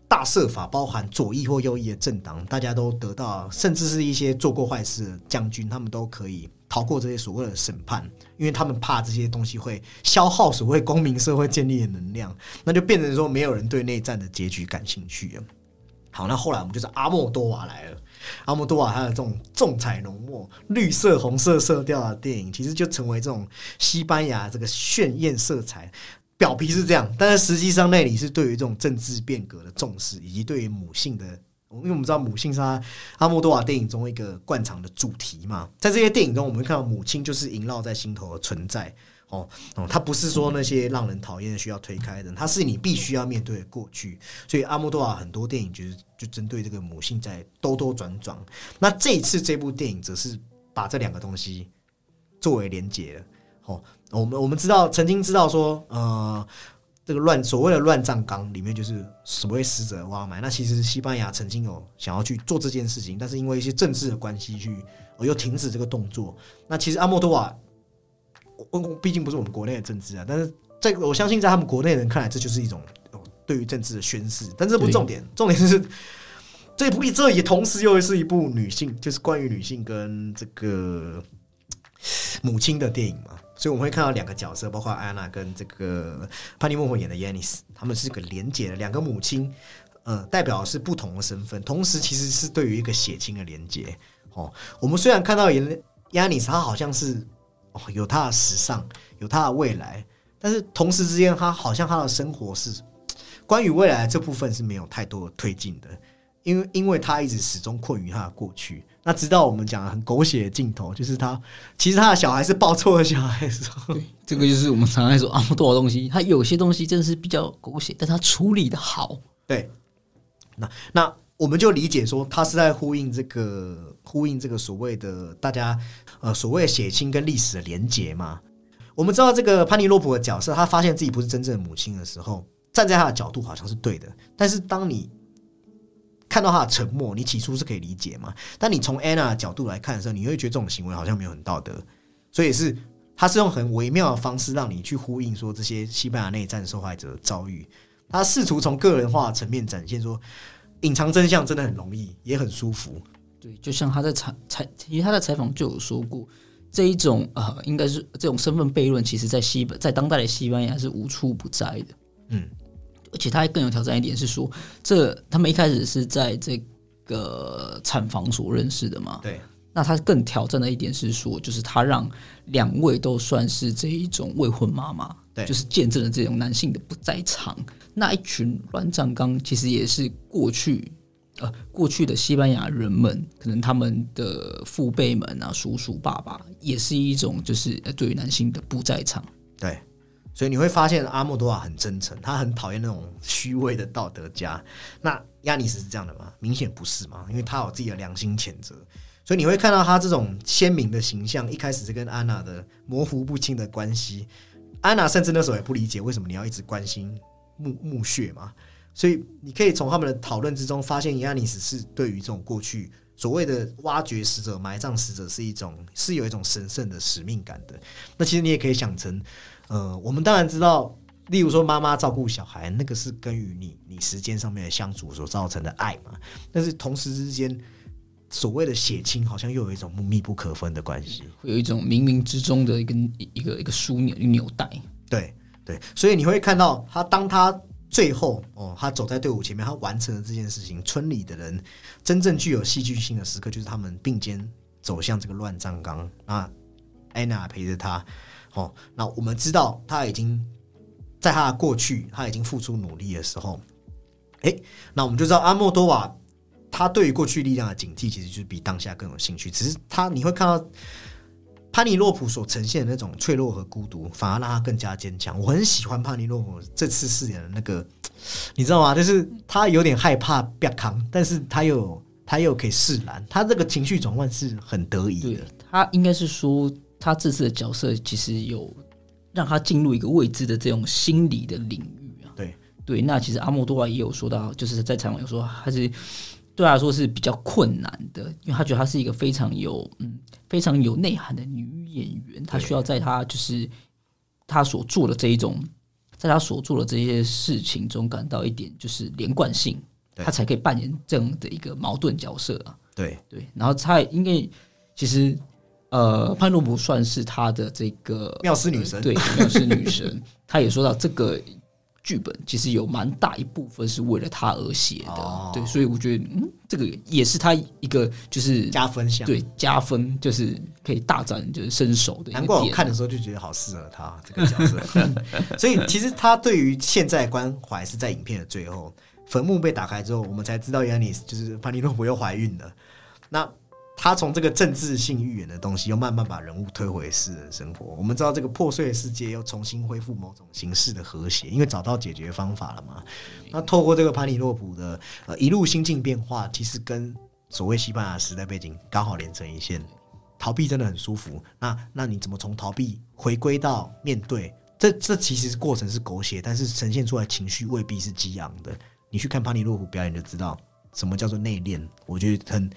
大赦法，包含左翼或右翼的政党，大家都得到，甚至是一些做过坏事的将军，他们都可以逃过这些所谓的审判，因为他们怕这些东西会消耗所谓公民社会建立的能量，那就变成说没有人对内战的结局感兴趣了。好，那后来我们就是阿莫多瓦来了。阿莫多瓦他的这种重彩浓墨、绿色、红色色调的电影，其实就成为这种西班牙这个炫艳色彩。表皮是这样，但是实际上那里是对于这种政治变革的重视，以及对于母性的，因为我们知道母性是他阿莫多瓦电影中一个惯常的主题嘛。在这些电影中，我们看到母亲就是萦绕在心头的存在。哦哦，它不是说那些让人讨厌的需要推开的，它是你必须要面对的过去。所以阿莫多瓦很多电影就是就针对这个母性在兜兜转转。那这一次这部电影则是把这两个东西作为连结了。哦，我们我们知道曾经知道说，呃，这个乱所谓的乱葬岗里面就是所谓死者挖埋。那其实西班牙曾经有想要去做这件事情，但是因为一些政治的关系去，呃，又停止这个动作。那其实阿莫多瓦。我毕竟不是我们国内的政治啊，但是在我相信，在他们国内人看来，这就是一种对于政治的宣誓。但这不是重点，重点是这部这也同时又是一部女性，就是关于女性跟这个母亲的电影嘛。所以我们会看到两个角色，包括安娜跟这个潘尼莫莫演的 Yannis，他们是个连结的两个母亲，呃，代表是不同的身份，同时其实是对于一个血亲的连结。哦，我们虽然看到演 Yanis，他好像是哦有他的时尚，有他的未来，但是同时之间，他好像他的生活是关于未来这部分是没有太多推进的，因为因为他一直始终困于他的过去。那直到我们讲很狗血的镜头，就是他其实他的小孩是抱错了小孩的时候，对，这个就是我们常常说啊，多少东西，他有些东西真的是比较狗血，但他处理的好。对，那那我们就理解说，他是在呼应这个呼应这个所谓的大家呃所谓的血亲跟历史的连结嘛。我们知道这个潘尼洛普的角色，他发现自己不是真正的母亲的时候，站在他的角度好像是对的，但是当你看到他的沉默，你起初是可以理解嘛？但你从安娜的角度来看的时候，你会觉得这种行为好像没有很道德，所以是他是用很微妙的方式让你去呼应说这些西班牙内战受害者的遭遇。他试图从个人化层面展现说，隐藏真相真的很容易，也很舒服。对，就像他在采采，其实他在采访就有说过，这一种呃，应该是这种身份悖论，其实在西在当代的西班牙是无处不在的。嗯。而且他还更有挑战一点是说，这他们一开始是在这个产房所认识的嘛？对。那他更挑战的一点是说，就是他让两位都算是这一种未婚妈妈，对，就是见证了这种男性的不在场。那一群乱葬岗其实也是过去呃过去的西班牙人们，可能他们的父辈们啊，叔叔爸爸也是一种就是对于男性的不在场。对。所以你会发现阿莫多瓦很真诚，他很讨厌那种虚伪的道德家。那亚尼斯是这样的吗？明显不是嘛，因为他有自己的良心谴责。所以你会看到他这种鲜明的形象，一开始是跟安娜的模糊不清的关系。安娜甚至那时候也不理解为什么你要一直关心墓墓穴嘛。所以你可以从他们的讨论之中发现，亚尼斯是对于这种过去所谓的挖掘死者、埋葬死者是一种是有一种神圣的使命感的。那其实你也可以想成。呃，我们当然知道，例如说妈妈照顾小孩，那个是跟于你你时间上面的相处所造成的爱嘛。但是同时之间，所谓的血亲好像又有一种密不可分的关系，会有一种冥冥之中的一个一个一个枢纽纽带。对对，所以你会看到他，当他最后哦，他走在队伍前面，他完成了这件事情。村里的人真正具有戏剧性的时刻，就是他们并肩走向这个乱葬岗啊，安娜陪着他。哦，那我们知道他已经在他的过去，他已经付出努力的时候，哎，那我们就知道阿莫多瓦他对于过去力量的警惕，其实就是比当下更有兴趣。只是他你会看到潘尼洛普所呈现的那种脆弱和孤独，反而让他更加坚强。我很喜欢潘尼洛普这次饰演的那个，你知道吗？就是他有点害怕别康，但是他又他又可以释然，他这个情绪转换是很得意的。他应该是说。他这次的角色其实有让他进入一个未知的这种心理的领域啊。对对，那其实阿莫多瓦也有说到，就是在采访有说他是对他来说是比较困难的，因为他觉得他是一个非常有嗯非常有内涵的女演员，她需要在她就是她所做的这一种，在他所做的这些事情中感到一点就是连贯性，他才可以扮演这样的一个矛盾角色啊。对对，然后他因为其实。呃，潘诺普算是他的这个妙思女神，对，妙思女神。他也说到，这个剧本其实有蛮大一部分是为了他而写的，对，所以我觉得，嗯，这个也是他一个就是加分项，对，加分就是可以大展就是身手的。难怪我看的时候就觉得好适合他这个角色。所以其实他对于现在关怀是在影片的最后，坟墓被打开之后，我们才知道原来你就是潘尼洛普又怀孕了。那他从这个政治性预言的东西，又慢慢把人物推回私人生活。我们知道这个破碎的世界又重新恢复某种形式的和谐，因为找到解决方法了嘛。那透过这个潘尼洛普的呃一路心境变化，其实跟所谓西班牙时代背景刚好连成一线。逃避真的很舒服。那那你怎么从逃避回归到面对？这这其实过程是狗血，但是呈现出来情绪未必是激昂的。你去看潘尼洛普表演就知道什么叫做内敛。我觉得很。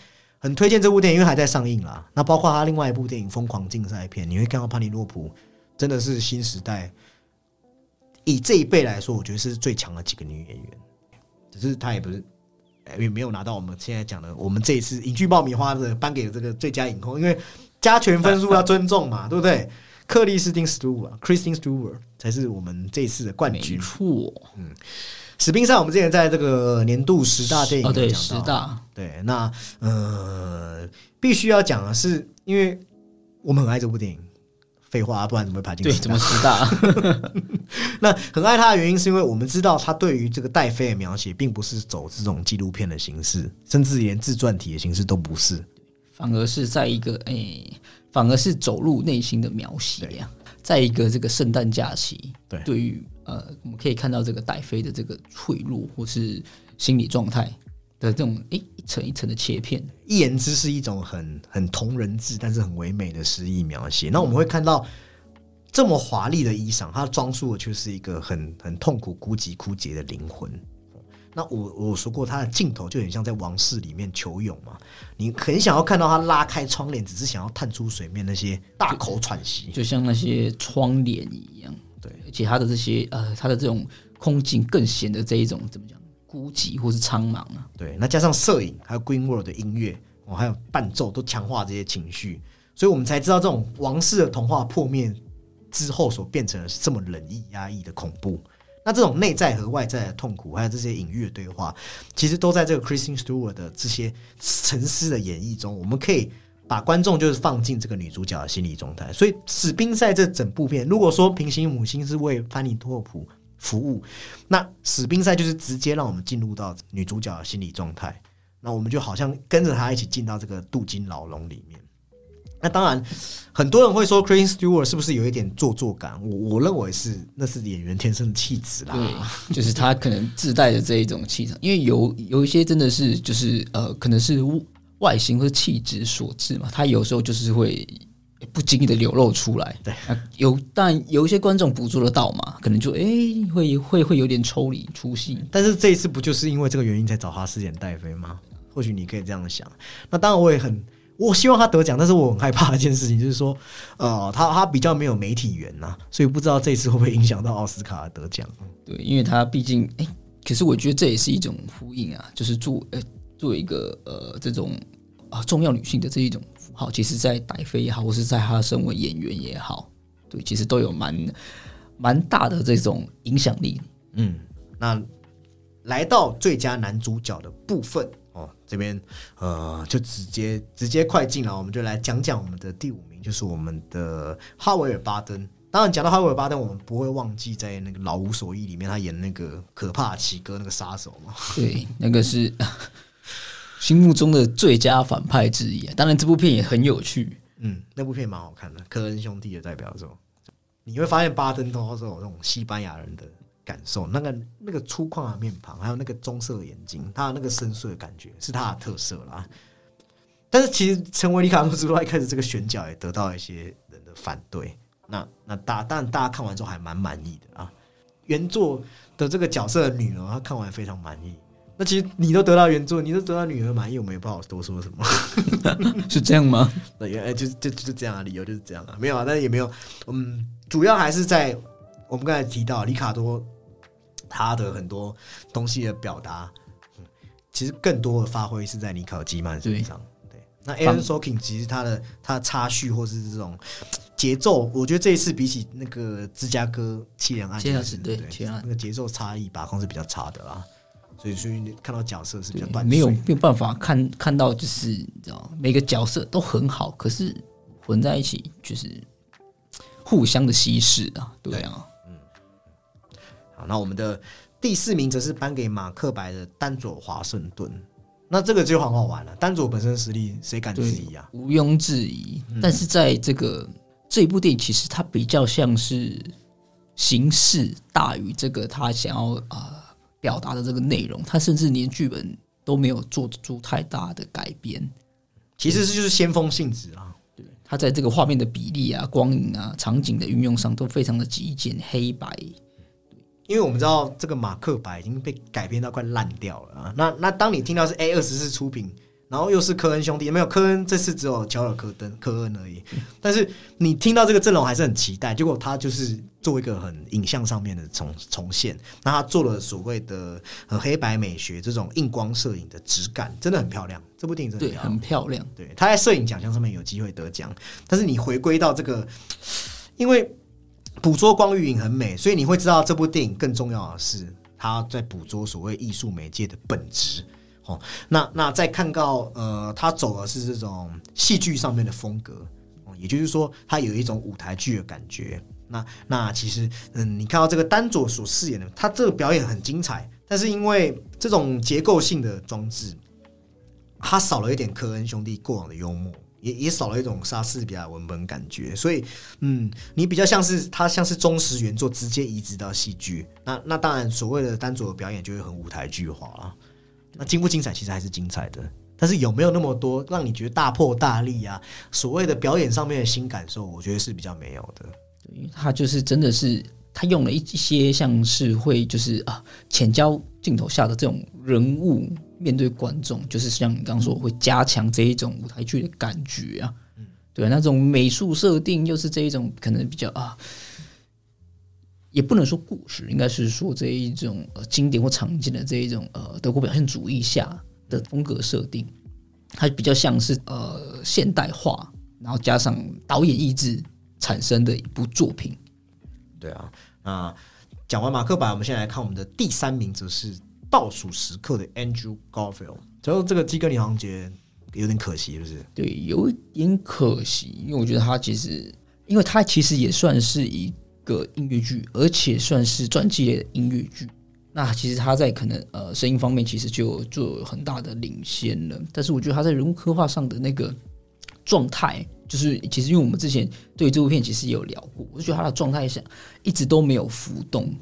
很推荐这部电影，因为还在上映啦。那包括他另外一部电影《疯狂竞赛片》，你会看到帕尼洛普真的是新时代以这一辈来说，我觉得是最强的几个女演员。只是她也不是，也没有拿到我们现在讲的，我们这一次影剧爆米花的颁给这个最佳影后，因为加权分数要尊重嘛，对不对？克里斯汀·斯图尔 （Kristen Stewart） 才是我们这一次的冠没军。错，史宾赛，我们之前在这个年度十大电影哦，对，有讲到十大，对，那呃，必须要讲的是，因为我们很爱这部电影，废话，不然怎么会排进对，怎么？十大？那很爱他的原因，是因为我们知道他对于这个戴妃的描写，并不是走这种纪录片的形式，甚至连自传体的形式都不是。反而是在一个诶、反而是走入内心的描写呀、在一个这个圣诞假期，对对于呃，我们可以看到这个戴妃的这个脆弱或是心理状态的这种诶、一层一层的切片，一言之是一种很很同人志，但是很唯美的诗意描写。那我们会看到这么华丽的衣裳，它装束的却是一个很很痛苦、孤寂、枯竭的灵魂。那我我说过，它的镜头就很像在王室里面求泳嘛，你很想要看到他拉开窗帘，只是想要探出水面那些大口喘息。就像那些窗帘一样。对，而且它的这些呃，它的这种空境更显得这一种怎么讲，孤寂或是苍茫啊。对，那加上摄影，还有 Green World 的音乐，哦，还有伴奏，都强化这些情绪，所以我们才知道这种王室的童话破灭之后所变成的是这么冷意压抑的恐怖。那这种内在和外在的痛苦，还有这些隐喻的对话，其实都在这个 Kristen Stewart 的这些沉思的演绎中，我们可以把观众就是放进这个女主角的心理状态。所以《史宾赛》这整部片，如果说平行母亲是为潘尼托普服务，那《史宾赛》就是直接让我们进入到女主角的心理状态，那我们就好像跟着她一起进到这个镀金牢笼里面。那当然，很多人会说 Kristen Stewart 是不是有一点做作感？我我认为是，那是演员天生的气质啦。对，就是他可能自带的这一种气场，因为有有一些真的是就是呃，可能是外形或者气质所致嘛，他有时候就是会不经意的流露出来。对啊，有但有一些观众捕捉得到嘛，可能就诶会会会有点抽离出戏。但是这一次不就是因为这个原因才找他饰演戴妃吗？或许你可以这样想。那当然，我也很我希望他得奖，但是我很害怕一件事情，就是说，呃，他他比较没有媒体缘呐、所以不知道这一次会不会影响到奥斯卡得奖。对，因为他毕竟诶，可是我觉得这也是一种呼应啊，就是做呃作为一个呃这种啊重要女性的这一种符号，其实，在戴妃也好，或是在她身为演员也好，对，其实都有蛮蛮大的这种影响力。嗯，那来到最佳男主角的部分哦，这边呃就直接直接快进了，我们就来讲讲我们的第五名，就是我们的哈维尔巴登。当然，讲到哈维尔巴登，我们不会忘记在那个《老无所依》里面他演那个可怕的奇哥那个杀手嘛。对，那个是心目中的最佳反派之一、啊。当然，这部片也很有趣。嗯，那部片蛮好看的，科恩兄弟的代表作。你会发现巴登都是有那种西班牙人的感受，那个那个粗犷的面庞，还有那个棕色的眼睛，他那个深邃的感觉是他的特色啦。但是其实成为里卡多之后，一开始这个选角也得到一些人的反对。那那大但大家看完之后还蛮满意的啊。原作的这个角色的女儿，她看完非常满意。那其实你都得到原作，你都得到女儿满意，我们也不好多说什么。是这样吗？那，原来就就就是这样啊，理由就是这样啊，没有啊，但是也没有，嗯，主要还是在我们刚才提到里卡多他的很多东西的表达，嗯，其实更多的发挥是在尼考基曼身上。对，那 Aaron Sorkin 其实他的他的插叙或是这种节奏，我觉得这一次比起那个芝加哥七人案件是，七人案对对七人案那个节奏差异把控是比较差的啦。所以，所以你看到角色是比较断没有没有办法看看到，就是你知道每个角色都很好，可是混在一起就是互相的稀释啊，对啊，好，那我们的第四名则是颁给马克白的丹佐华盛顿。那这个就很好玩了，丹佐本身实力谁敢质疑啊？毋庸置疑。但是在这个这一部电影，其实它比较像是形式大于这个他想要啊、呃表达的这个内容，他甚至连剧本都没有做出太大的改编。其实这就是先锋性质啊。对，他在这个画面的比例啊、光影啊、场景的运用上都非常的极简，黑白。因为我们知道这个马克白已经被改编到快烂掉了啊。那那当你听到是 A 二十四出品然后又是科恩兄弟，没有科恩这次只有乔尔科登科恩而已。但是你听到这个阵容还是很期待，结果他就是做一个很影像上面的重重现，那他做了所谓的很黑白美学这种硬光摄影的质感，真的很漂亮。这部电影真的对，很漂亮很漂亮。对，他在摄影奖项上面有机会得奖，但是你回归到这个，因为捕捉光与影很美，所以你会知道这部电影更重要的是他在捕捉所谓艺术媒介的本质。哦，那那再看到呃，他走的是这种戏剧上面的风格，哦，也就是说，他有一种舞台剧的感觉。那那其实，嗯，你看到这个丹佐所饰演的，他这个表演很精彩，但是因为这种结构性的装置，他少了一点科恩兄弟过往的幽默，也也少了一种莎士比亚文本感觉，所以嗯，你比较像是他像是忠实原作直接移植到戏剧，那那当然所谓的单组的表演就会很舞台剧化了。那精不精彩其实还是精彩的，但是有没有那么多让你觉得大破大立啊？所谓的表演上面的新感受，我觉得是比较没有的。因为他就是真的是他用了一些像是会就是啊浅焦镜头下的这种人物面对观众，就是像你刚刚说会加强这一种舞台剧的感觉啊，对，那种美术设定又是这一种可能比较啊。也不能说故事，应该是说这一种呃经典或常见的这一种呃德国表现主义下的风格设定，它比较像是呃现代化，然后加上导演意志产生的一部作品。对啊，那讲完马克白，我们现在来看我们的第三名，则是倒数时刻的 Andrew Garfield。然后这个基哥，你好像觉得有点可惜，是不是？对，有一点可惜，因为我觉得他其实，因为他其实也算是一个音乐剧，而且算是传记类的音乐剧。那其实他在可能呃声音方面，其实就就有很大的领先了。但是我觉得他在人物刻画上的那个状态，就是其实因为我们之前对这部片其实也有聊过，我就觉得他的状态下一直都没有浮动，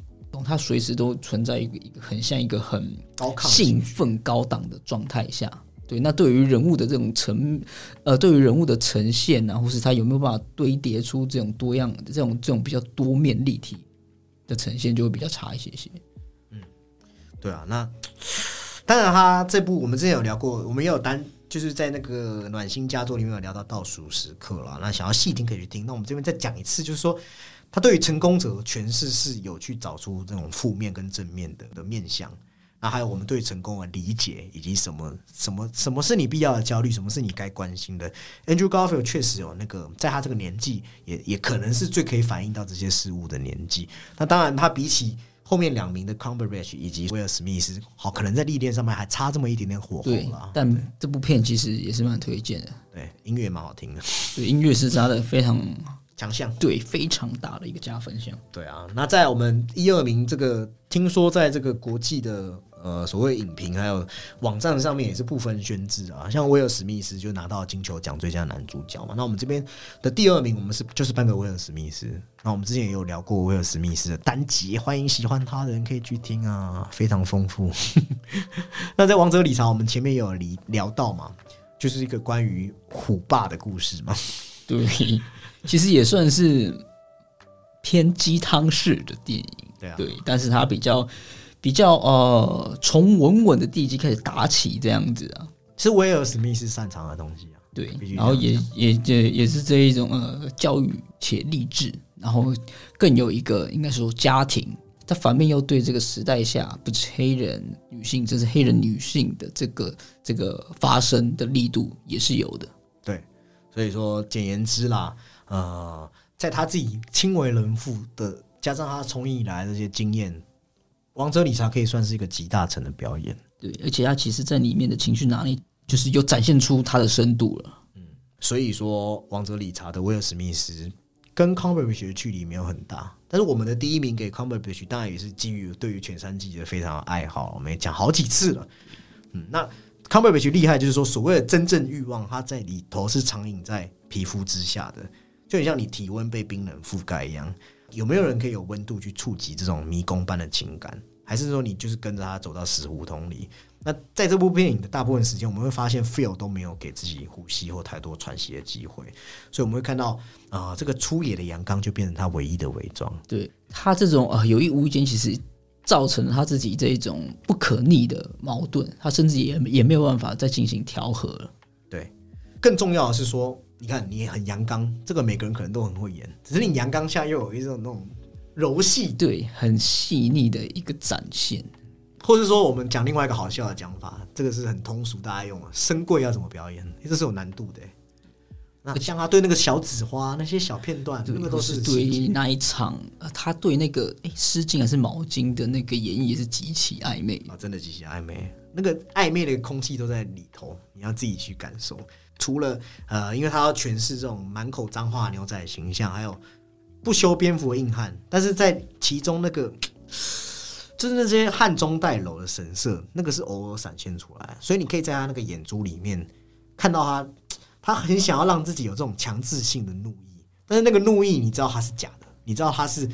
他随时都存在一个一个很像一个很高兴奋高档的状态下。对，那对于人物的这种呈，呃，对于人物的呈现啊，或是他有没有办法堆叠出这种多样、这种这种比较多面立体的呈现，就会比较差一些些。嗯对啊，那当然，他这部我们之前有聊过，我们也有单就是在那个暖心佳作里面有聊到倒数时刻了。那想要细听可以去听。那我们这边再讲一次，就是说他对于成功者诠释是有去找出这种负面跟正面的的面相。那还有我们对成功的理解，以及什么什么什么是你必要的焦虑，什么是你该关心的。Andrew Garfield 确实有那个，在他这个年纪，也也可能是最可以反映到这些事物的年纪。那当然，他比起后面两名的 Cumberbatch 以及威尔史密斯，好，可能在历练上面还差这么一点点火候了，。但这部片其实也是蛮推荐的，对，音乐也蛮好听的，对，音乐是他的非常 强项。对非常大的一个加分项。对啊，那在我们一二名这个，听说在这个国际的呃所谓影评还有网站上面也是不分宣制啊，像威尔史密斯就拿到金球奖最佳男主角嘛。那我们这边的第二名，我们是就是颁给威尔史密斯。那我们之前也有聊过威尔史密斯的单集，欢迎喜欢他的人可以去听啊，非常丰富。那在王者理查，我们前面也有聊聊到嘛，就是一个关于虎爸的故事嘛。对，其实也算是偏鸡汤式的电影。对啊，对，但是他比较比较呃，从稳稳的地基开始打起这样子啊，是威尔史密斯擅长的东西啊。对，然后也也也也是这一种呃教育且励志，然后更有一个应该说家庭，他反面又对这个时代下不止黑人女性，这是黑人女性的这个这个发声的力度也是有的。对，所以说简言之啦，呃，在他自己亲为人父的，加上他从影以来的这些经验，王者理查可以算是一个集大成的表演。对，而且他其实在里面的情绪哪里，就是有展现出他的深度了。嗯所以说，王者理查的威尔史密斯跟 Cumberbatch 的距离没有很大，但是我们的第一名给 Cumberbatch，当然也是基于对于全三季的非常爱好，我们也讲好几次了。嗯，那 Cumberbatch 厉害就是说，所谓的真正欲望，它在里头是藏隐在皮肤之下的，就很像你体温被冰冷覆盖一样。有没有人可以有温度去触及这种迷宫般的情感？还是说你就是跟着他走到死胡同里？那在这部电影的大部分时间，我们会发现 Phil 都没有给自己呼吸或太多喘息的机会，所以我们会看到啊、呃这个粗野的阳刚就变成他唯一的伪装。对他这种呃有意无意间，其实造成了他自己这一种不可逆的矛盾，他甚至也也没有办法再进行调和了。对，更重要的是说，你看你很阳刚，这个每个人可能都很会演，只是你阳刚下又有一种那种柔细，对，很细腻的一个展现。或是说我们讲另外一个好笑的讲法，这个是很通俗大家用啊，深贵要怎么表演，这是有难度的欸。那像他对那个小紫花那些小片段，那个都是对那一场，呃他对那个诶湿巾还是毛巾的那个演绎也是极其暧昧。啊，真的极其暧昧，那个暧昧的空气都在里头，你要自己去感受。除了呃，因为他要诠释这种满口脏话牛仔的形象，还有不修边幅的硬汉，但是在其中那个 就是那些汉中带楼的神色，那个是偶尔闪现出来，所以你可以在他那个眼珠里面看到他，他很想要让自己有这种强制性的怒意，但是那个怒意你知道他是假的，你知道他是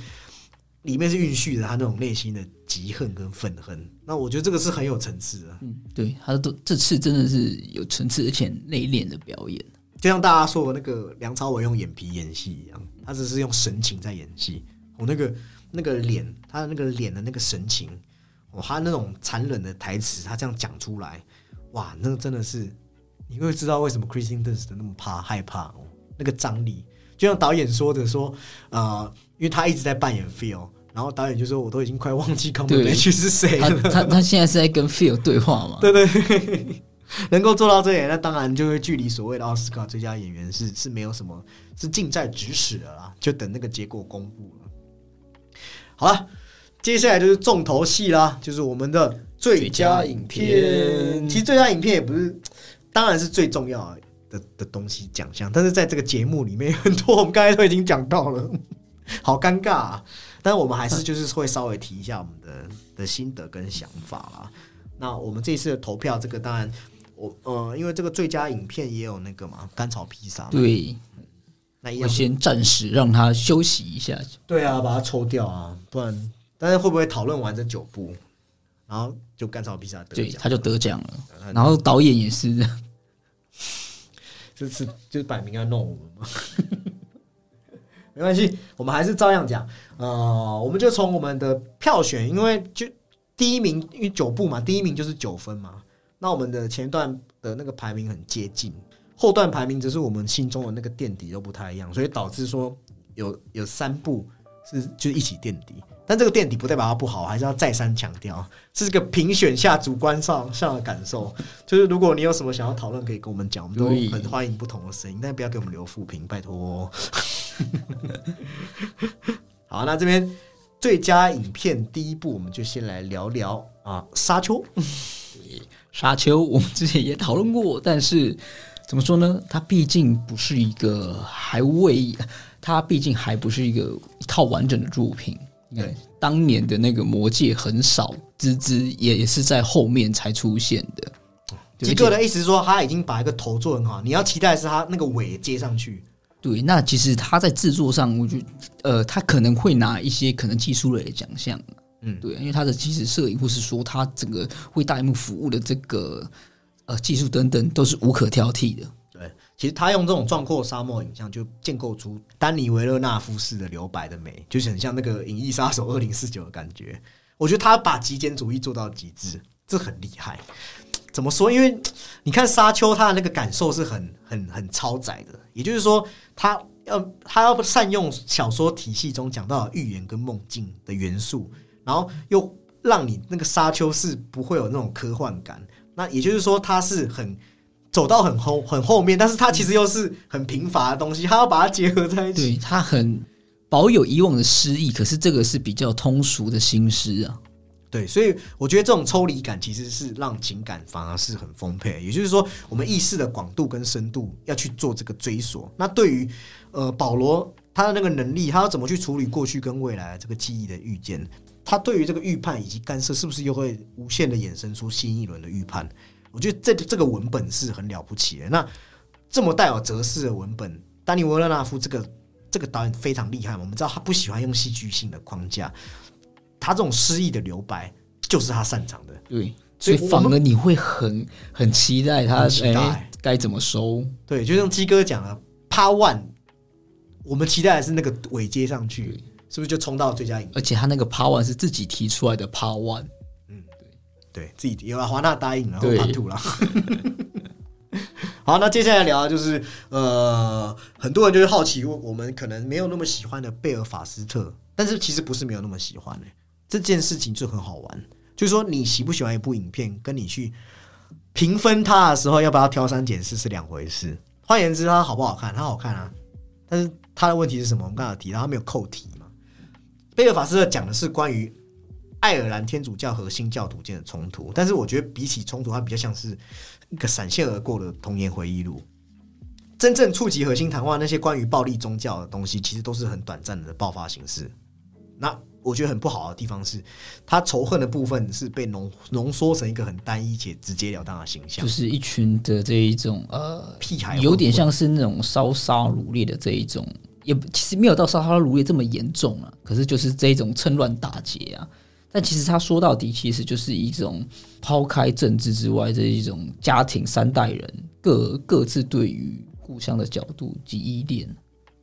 里面是蕴蓄着他那种内心的嫉恨跟愤恨。那我觉得这个是很有层次的，嗯，对，他都这次真的是有层次而且内敛的表演。就像大家说的那个梁朝伟用眼皮演戏一样，他只是用神情在演戏。我、那个那个脸，他的那个脸的那个神情，哦，他那种残忍的台词，他这样讲出来，哇，那个真的是你会知道为什么 Kristen Dunst 那么怕害怕哦，那个张力，就像导演说的说，呃，因为他一直在扮演 Phil，然后导演就说我都已经快忘记 e a t c h 是谁他了，他他现在是在跟 Phil 对话嘛？对对对，能够做到这点，那当然就会距离所谓的奥斯卡最佳演员是是没有什么是近在咫尺的啦，就等那个结果公布了。好了，接下来就是重头戏啦，就是我们的最佳影片。其实最佳影片也不是，当然是最重要的的东西奖项，但是在这个节目里面，很多我们刚才都已经讲到了，好尴尬啊！但是我们还是就是会稍微提一下我们的的心得跟想法啦。那我们这一次的投票，这个当然我呃，因为这个最佳影片也有那个嘛，甘草披萨，对，那我先暂时让他休息一下。对啊，把它抽掉啊，不然，但是会不会讨论完这九部，然后就甘草披萨得对，奖？他就得奖了。然后导演也是，这次就是摆明要弄我们嘛。没关系，我们还是照样讲。呃，我们就从我们的票选，因为就第一名，因为九部嘛，第一名就是九分嘛。那我们的前段的那个排名很接近，后段排名只是我们心中的那个垫底都不太一样，所以导致说有有三部是就一起垫底。但这个垫底不代表它不好，还是要再三强调，是个评选下主观上上的感受。就是如果你有什么想要讨论，可以跟我们讲，我们都很欢迎不同的声音，但不要给我们留负评，拜托、哦。好，那这边最佳影片第一部，我们就先来聊聊啊，《沙丘》。沙丘我们之前也讨论过，但是怎么说呢？它毕竟不是一个还未，它毕竟还不是一个一套完整的作品。你看当年的那个《魔戒》很少，滋滋也也是在后面才出现的。吉哥的意思是说，他已经把一个头做很好，你要期待的是他那个尾接上去。对，那其实他在制作上，我觉得呃，他可能会拿一些可能技术类的奖项。嗯对，因为他的其实摄影，或是说他整个为大荧幕服务的这个呃技术等等，都是无可挑剔的。对，其实他用这种壮阔沙漠影像，就建构出丹尼维勒纳夫式的留白的美，就是很像那个《银翼杀手二零四九》的感觉。我觉得他把极简主义做到极致，这很厉害。怎么说？因为你看《沙丘》，他的那个感受是很、很、很超载的，也就是说，他要他要善用小说体系中讲到的预言跟梦境的元素，然后又让你那个沙丘是不会有那种科幻感。那也就是说，它是很走到很后很后面，但是它其实又是很贫乏的东西，它要把它结合在一起。对他很保有以往的诗意，可是这个是比较通俗的新诗啊。对，所以我觉得这种抽离感其实是让情感反而是很丰沛。也就是说，我们意识的广度跟深度要去做这个追索。那对于呃保罗他的那个能力，他要怎么去处理过去跟未来这个记忆的预见？他对于这个预判以及干涉，是不是又会无限的衍生出新一轮的预判？我觉得这这个文本是很了不起的。那这么带有哲思的文本，丹尼维勒纳夫这个这个导演非常厉害。我们知道他不喜欢用戏剧性的框架，他这种诗意的留白就是他擅长的。对，所以反而你会很很期待他哎该怎么收。对，就像鸡哥讲了，Part One，我们期待的是那个尾接上去，是不是就冲到最佳影片？而且他那个 Part One 是自己提出来的 Part One，对自己有啊，华纳答应了，然后对 Part Two 了。好，那接下来聊的就是呃，很多人就是好奇，我们可能没有那么喜欢的贝尔法斯特，但是其实不是没有那么喜欢的、这件事情就很好玩，就是说你喜不喜欢一部影片，跟你去评分它的时候要不要挑三拣四是两回事。换言之，它好不好看？它好看啊，但是它的问题是什么？我们刚才有提到，它没有扣题嘛。贝尔法斯特讲的是关于爱尔兰天主教和新教徒间的冲突，但是我觉得比起冲突，它比较像是一个闪现而过的童年回忆录。真正触及核心谈话那些关于暴力宗教的东西，其实都是很短暂的爆发形式。那我觉得很不好的地方是，他仇恨的部分是被浓浓缩成一个很单一且直截了当的形象就。是一群的这一种呃，屁孩有点像是那种烧杀掳掠的这一种，也其实没有到烧杀掳掠这么严重啊，可是就是这一种趁乱打劫啊。但其实他说到底，其实就是一种抛开政治之外这一种家庭三代人各各自对于故乡的角度及依恋。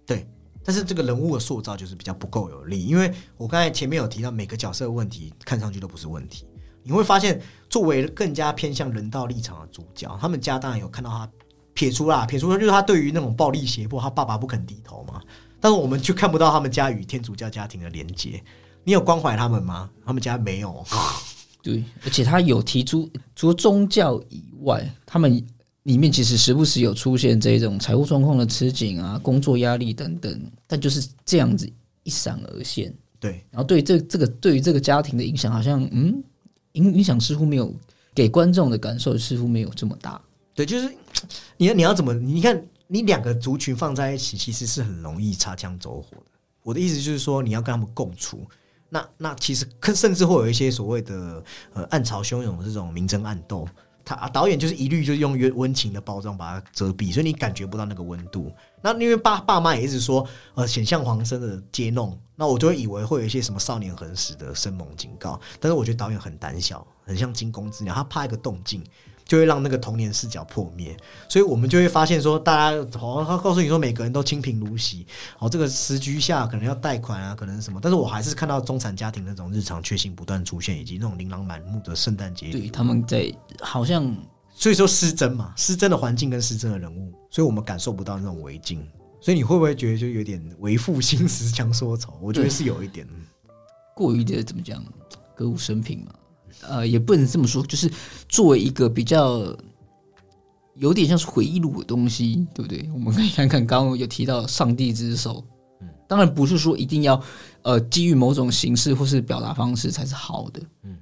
对，但是这个人物的塑造就是比较不够有力，因为我刚才前面有提到每个角色的问题，看上去都不是问题。你会发现，作为更加偏向人道立场的主角，他们家当然有看到他撇除啦，撇除就是他对于那种暴力胁迫，他爸爸不肯低头嘛。但是我们就看不到他们家与天主教家庭的连接。你有关怀他们吗？他们家没有。对，而且他有提出，除了宗教以外，他们里面其实时不时有出现这种财务状况的吃紧啊、工作压力等等，但就是这样子一闪而现。对，然后对这这个对于这个家庭的影响，好像嗯影影响似乎没有给观众的感受似乎没有这么大。对，就是你要你要怎么？你看，你两个族群放在一起，其实是很容易擦枪走火的。我的意思就是说，你要跟他们共处，那那其实甚至会有一些所谓的呃暗潮汹涌的这种明争暗斗。他导演就是一律就是用温温情的包装把它遮蔽，所以你感觉不到那个温度。那因为爸爸妈也一直说呃显像黄生的接弄，那我就会以为会有一些什么少年横死的生猛警告。但是我觉得导演很胆小，很像惊弓之鸟，他怕一个动静。就会让那个童年视角破灭，所以我们就会发现说，大家好像他告诉你说每个人都清贫如洗，哦，这个时局下可能要贷款啊，可能什么，但是我还是看到中产家庭那种日常缺陷不断出现，以及那种琳琅满目的圣诞节。对，他们在好像所以说失真嘛，失真的环境跟失真的人物，所以我们感受不到那种违境。所以你会不会觉得就有点为赋新词强说愁？我觉得是有一点。过于的怎么讲歌舞升平嘛？呃，也不能这么说，就是作为一个比较有点像是回忆录的东西，对不对？我们可以看看刚刚有提到上帝之手，嗯，当然不是说一定要呃基于某种形式或是表达方式才是好的，嗯，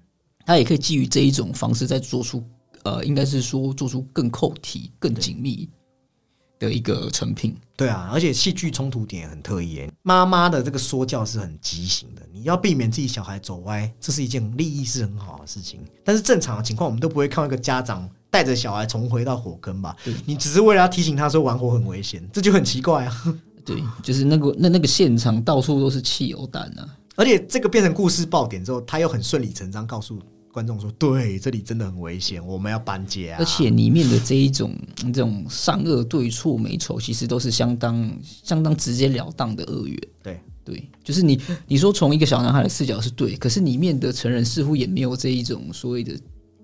他也可以基于这一种方式再做出呃，应该是说做出更扣题、更紧密的一个成品。对啊，而且戏剧冲突点也很特意耶。妈妈的这个说教是很畸形的，你要避免自己小孩走歪，这是一件利益是很好的事情。但是正常的情况，我们都不会看到一个家长带着小孩重回到火坑吧？你只是为了要提醒他说玩火很危险，这就很奇怪啊。对，就是那个那那个现场到处都是汽油弹啊，而且这个变成故事爆点之后，他又很顺理成章告诉观众说：“对，这里真的很危险，我们要搬家。”而且里面的这一种这种善恶对错美丑，其实都是相当相当直截了当的恶缘。对对，就是你你说从一个小男孩的视角是对，可是里面的成人似乎也没有这一种所谓的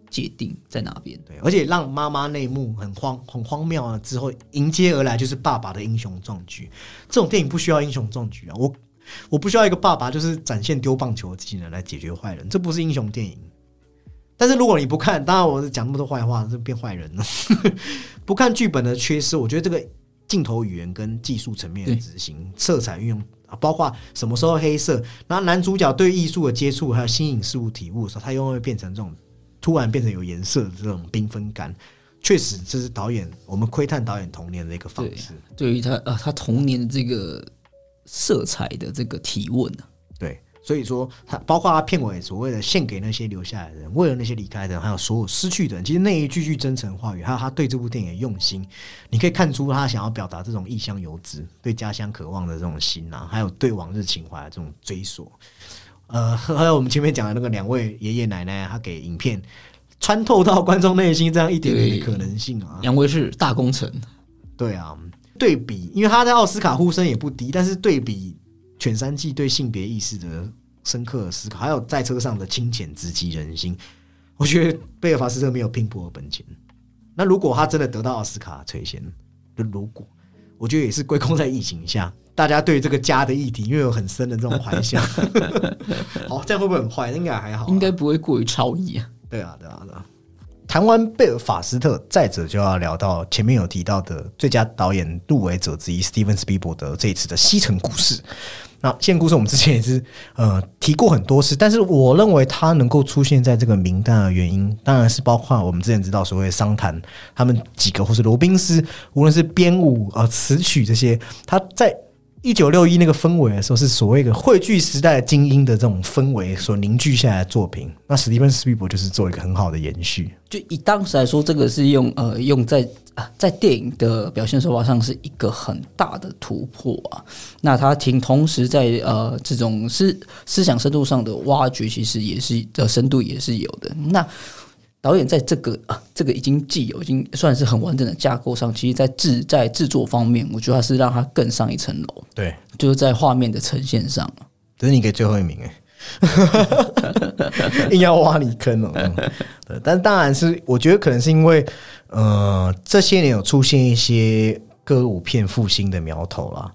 界定在哪边。对，而且让妈妈内幕很荒很荒谬啊！之后迎接而来就是爸爸的英雄壮举。这种电影不需要英雄壮举啊，我我不需要一个爸爸就是展现丢棒球的技能来解决坏人，这不是英雄电影。但是如果你不看，当然我是讲那么多坏话，是变坏人了。不看剧本的缺失，我觉得这个镜头语言跟技术层面的执行、色彩运用啊，包括什么时候黑色，然后男主角对艺术的接触，还有新颖事物体悟的时候，他又会变成这种突然变成有颜色的这种缤纷感。确实，这是导演我们窥探导演童年的一个方式。对于他呃，他童年的这个色彩的这个提问啊，对，所以说他包括他片尾所谓的献给那些留下来的人，为了那些离开的人，还有所有失去的人，其实那一句句真诚话语，还有他对这部电影的用心，你可以看出他想要表达这种异乡游子对家乡渴望的这种心啊，还有对往日情怀的这种追索。呃，还有我们前面讲的那个两位爷爷奶奶，他给影片穿透到观众内心这样一点点的可能性啊，两位是大工程，对啊，对比，因为他在奥斯卡呼声也不低，但是对比犬山记对性别意识的深刻的思考，还有在车上的清浅直击人心。我觉得贝尔法斯特没有拼搏的本钱。那如果他真的得到奥斯卡垂涎，就如果，我觉得也是归功在疫情下，大家对这个家的议题，因为有很深的这种怀想。好，这样会不会很坏？应该还好啊、应该不会过于超意啊。对啊，对啊，对啊。谈完贝尔法斯特，再者就要聊到前面有提到的最佳导演入围者之一 Steven Spielberg 这一次的《西城故事》。那《西城故事》我们之前也是呃提过很多次，但是我认为他能够出现在这个名单的原因，当然是包括我们之前知道所谓的商谈他们几个，或是罗宾斯，无论是编舞、呃、词曲这些，他在。一九六一那个氛围的时候，是所谓的汇聚时代精英的这种氛围所凝聚下来的作品。那史蒂芬斯皮伯就是做一个很好的延续。就以当时来说，这个是用呃用在啊在电影的表现手法上是一个很大的突破啊。那他挺同时在呃这种思思想深度上的挖掘，其实也是的深度也是有的。那导演在这个啊，这个已经既有已经算是很完整的架构上，其实，在制在制作方面，我觉得他是让他更上一层楼。对，就是在画面的呈现上。这是你给最后一名哎，硬要挖你坑哦。对，但当然是我觉得可能是因为呃这些年有出现一些歌舞片复兴的苗头啦，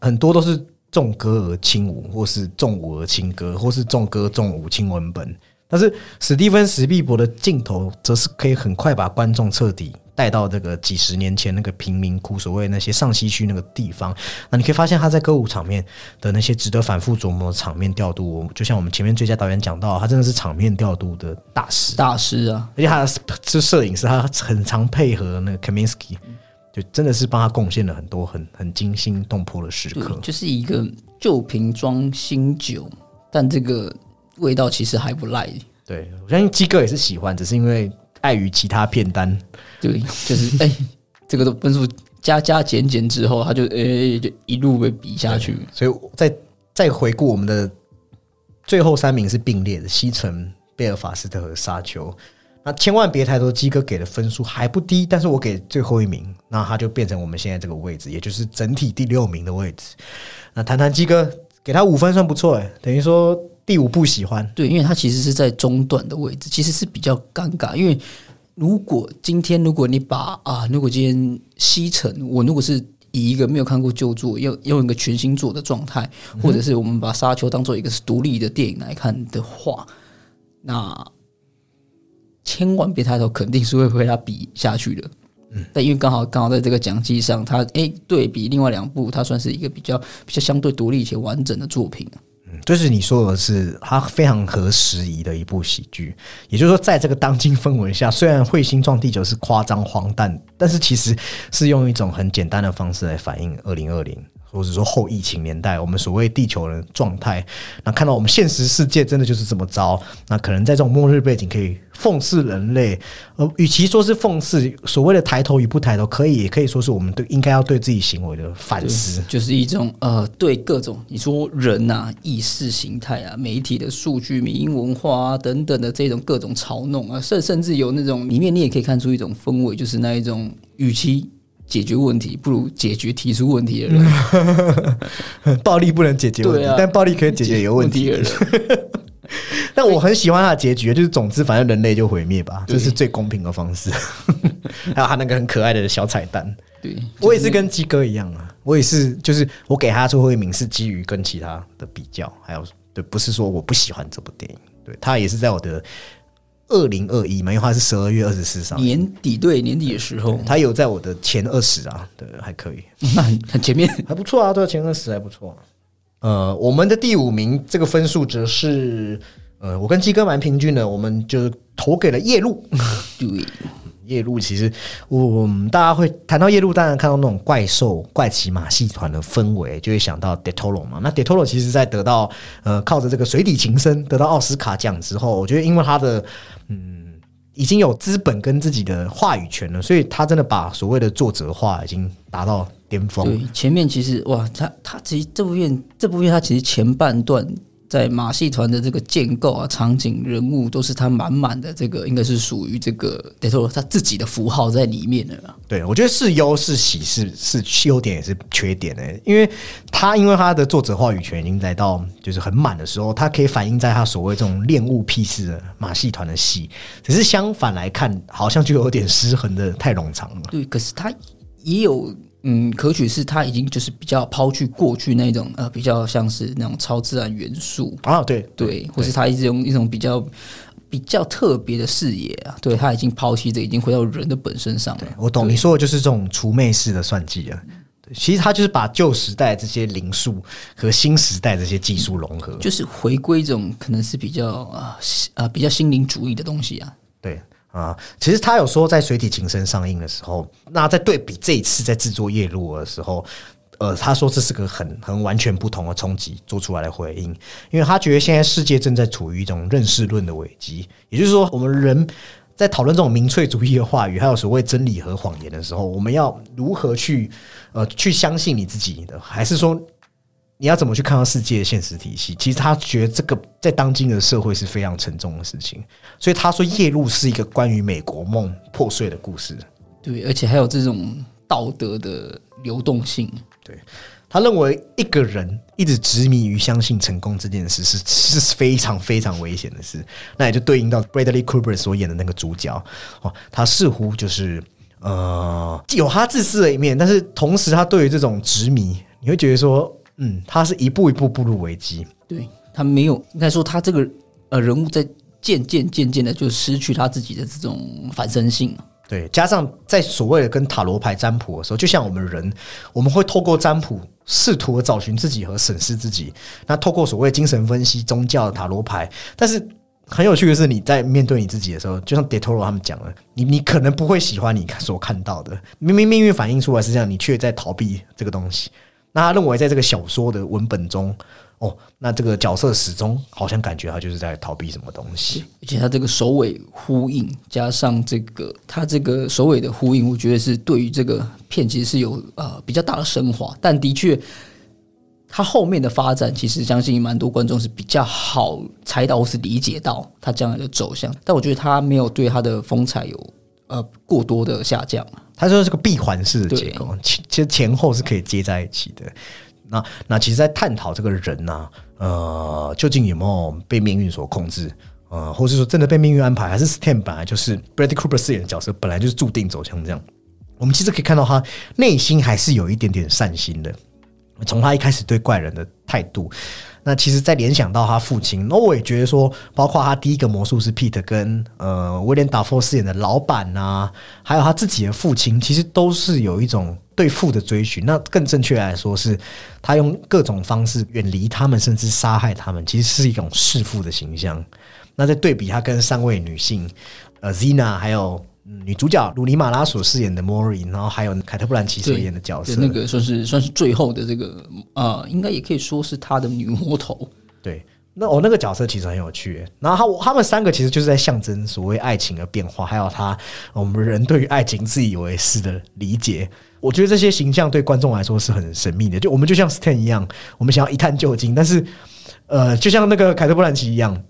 很多都是重歌而轻舞，或是重舞而轻歌，或是重歌重舞轻文本。但是史蒂芬·史蒂伯的镜头，则是可以很快把观众彻底带到这个几十年前那个贫民窟，所谓那些上西区那个地方。那你可以发现他在歌舞场面的那些值得反复琢磨的场面调度，就像我们前面最佳导演讲到，他真的是场面调度的大师，大师啊！而且他是摄影师，他很常配合那个 Kaminsky，就真的是帮他贡献了很多很很惊心动魄的时刻。就是一个旧瓶装新酒，但这个。味道其实还不赖，对我相信基哥也是喜欢，只是因为碍于其他片单，对，就是哎，这个的分数加加减减之后，他就哎就一路被比下去，所以再再回顾我们的最后三名是并列的：西城、贝尔法斯特和沙丘。那千万别抬头，鸡哥给的分数还不低，但是我给最后一名，那他就变成我们现在这个位置，也就是整体第六名的位置。那谈谈鸡哥给他五分算不错哎，等于说。第五不喜欢，对，因为他其实是在中段的位置，其实是比较尴尬。因为如果今天如果你把啊，如果今天西城，我如果是以一个没有看过旧作，用用一个全新作的状态，或者是我们把沙丘当做一个是独立的电影来看的话，那千万别抬头，肯定是会被他比下去的。嗯，但因为刚好刚好在这个讲机上，它诶对比另外两部，它算是一个比较比较相对独立且完整的作品。就是你说的是，它非常合时宜的一部喜剧。也就是说，在这个当今氛围下，虽然《彗星撞地球》是夸张荒诞，但是其实是用一种很简单的方式来反映二零二零。或者说后疫情年代，我们所谓地球人状态，那看到我们现实世界真的就是这么糟，那可能在这种末日背景可以讽刺人类，呃，与其说是讽刺，所谓的抬头与不抬头，可以也可以说是我们对应该要对自己行为的反思，就是一种呃，对各种你说人啊、意识形态啊、媒体的数据、民营文化啊等等的这种各种嘲弄啊，甚甚至有那种里面你也可以看出一种氛围，就是那一种与其。解决问题不如解决提出问题的人。暴力不能解决问题，但暴力可以解决有问题的人。但我很喜欢他的结局，就是总之反正人类就毁灭吧，这是最公平的方式。还有他那个很可爱的小彩蛋，对我也是跟鸡哥一样啊，我也是，就是我给他最后一名是基于跟其他的比较，还有对，不是说我不喜欢这部电影，对他也是在我的。二零二一嘛，因为它是十二月二十四上年底，对年底的时候，它有在我的前二十啊，对，还可以，那很很前面，还不错啊，对，前二十还不错。呃，我们的第五名这个分数则是，呃，我跟鸡哥蛮平均的，我们就投给了夜路。对。夜路其实，我们大家会谈到夜路，当然看到那种怪兽、怪奇马戏团的氛围，就会想到 Detoro 嘛。那 Detoro 其实，在得到呃靠着这个水底情深得到奥斯卡奖之后，我觉得因为他的嗯已经有资本跟自己的话语权了，所以他真的把所谓的作者化已经达到巅峰。对，前面其实哇，他他其实这部片这部片他其实前半段在马戏团的这个建构啊、场景、人物，都是他满满的这个，应该是属于这个德托罗他自己的符号在里面的啦。对，我觉得是优是喜是是优点也是缺点的、因为他因为他的作者话语权已经来到就是很满的时候，他可以反映在他所谓这种恋物癖式的马戏团的戏，只是相反来看，好像就有点失衡的太冗长了。对，可是他也有嗯，可取是他已经就是比较抛去过去那种呃，比较像是那种超自然元素，啊，对对，或是他一直用一种比较比较特别的视野啊，对他已经抛弃这，已经回到人的本身上了。我懂你说的就是这种除魅式的算计啊。对，其实他就是把旧时代这些灵术和新时代这些技术融合。就是回归这种可能是比较啊啊比较心灵主义的东西啊。对啊，其实他有说在水底情深上映的时候，那在对比这一次在制作夜路的时候，呃，他说这是个很很完全不同的冲击做出来的回应，因为他觉得现在世界正在处于一种认识论的危机，也就是说，我们人在讨论这种民粹主义的话语，还有所谓真理和谎言的时候，我们要如何去呃去相信你自己的，还是说？你要怎么去看到世界的现实体系？其实他觉得这个在当今的社会是非常沉重的事情，所以他说《夜路》是一个关于美国梦破碎的故事。对，而且还有这种道德的流动性。对他认为一个人一直执迷于相信成功这件事是是非常非常危险的事，那也就对应到 Bradley Cooper 所演的那个主角哦，他似乎就是呃有他自私的一面，但是同时他对于这种执迷，你会觉得说，嗯，他是一步一步步入危机。对他没有，应该说他这个呃人物在渐渐渐渐的就失去他自己的这种反身性。对，加上在所谓的跟塔罗牌占卜的时候，就像我们人，我们会透过占卜试图找寻自己和审视自己。那透过所谓精神分析、宗教、塔罗牌，但是很有趣的是，你在面对你自己的时候，就像 d e t o r o 他们讲的，你你可能不会喜欢你所看到的，明明命运反映出来是这样，你却在逃避这个东西。那他认为，在这个小说的文本中，哦，那这个角色始终好像感觉他就是在逃避什么东西。而且他这个首尾呼应，加上这个他这个首尾的呼应，我觉得是对于这个片其实是有呃比较大的升华。但的确，他后面的发展，其实相信蛮多观众是比较好猜到或是理解到他将来的走向。但我觉得他没有对他的风采有呃过多的下降啊。他说是个闭环式的结构，其其实前后是可以接在一起的。那那其实，在探讨这个人呐、呃，究竟有没有被命运所控制，呃，或是说真的被命运安排，还是 Stan 本来就是 Bradley Cooper 饰演的角色，本来就是注定走向这样。我们其实可以看到他内心还是有一点点善心的，从他一开始对怪人的态度。那其实，在联想到他父亲，那我也觉得说，包括他第一个魔术师 Pete 跟呃威廉达佛饰演的老板呐、还有他自己的父亲，其实都是有一种对父的追寻。那更正确来说，是他用各种方式远离他们，甚至杀害他们，其实是一种弑父的形象。那在对比他跟三位女性，呃，Zina 还有。嗯女主角鲁尼马拉所饰演的 Mori，然后还有凯特·布兰奇所演的角色，那个算是算是最后的这个呃，应该也可以说是他的女魔头。对，那我、那个角色其实很有趣。然后他他们三个其实就是在象征所谓爱情的变化，还有他我们人对于爱情自以为是的理解。我觉得这些形象对观众来说是很神秘的。就我们就像 Stan 一样，我们想要一探究竟，但是呃，就像那个凯特·布兰奇一样，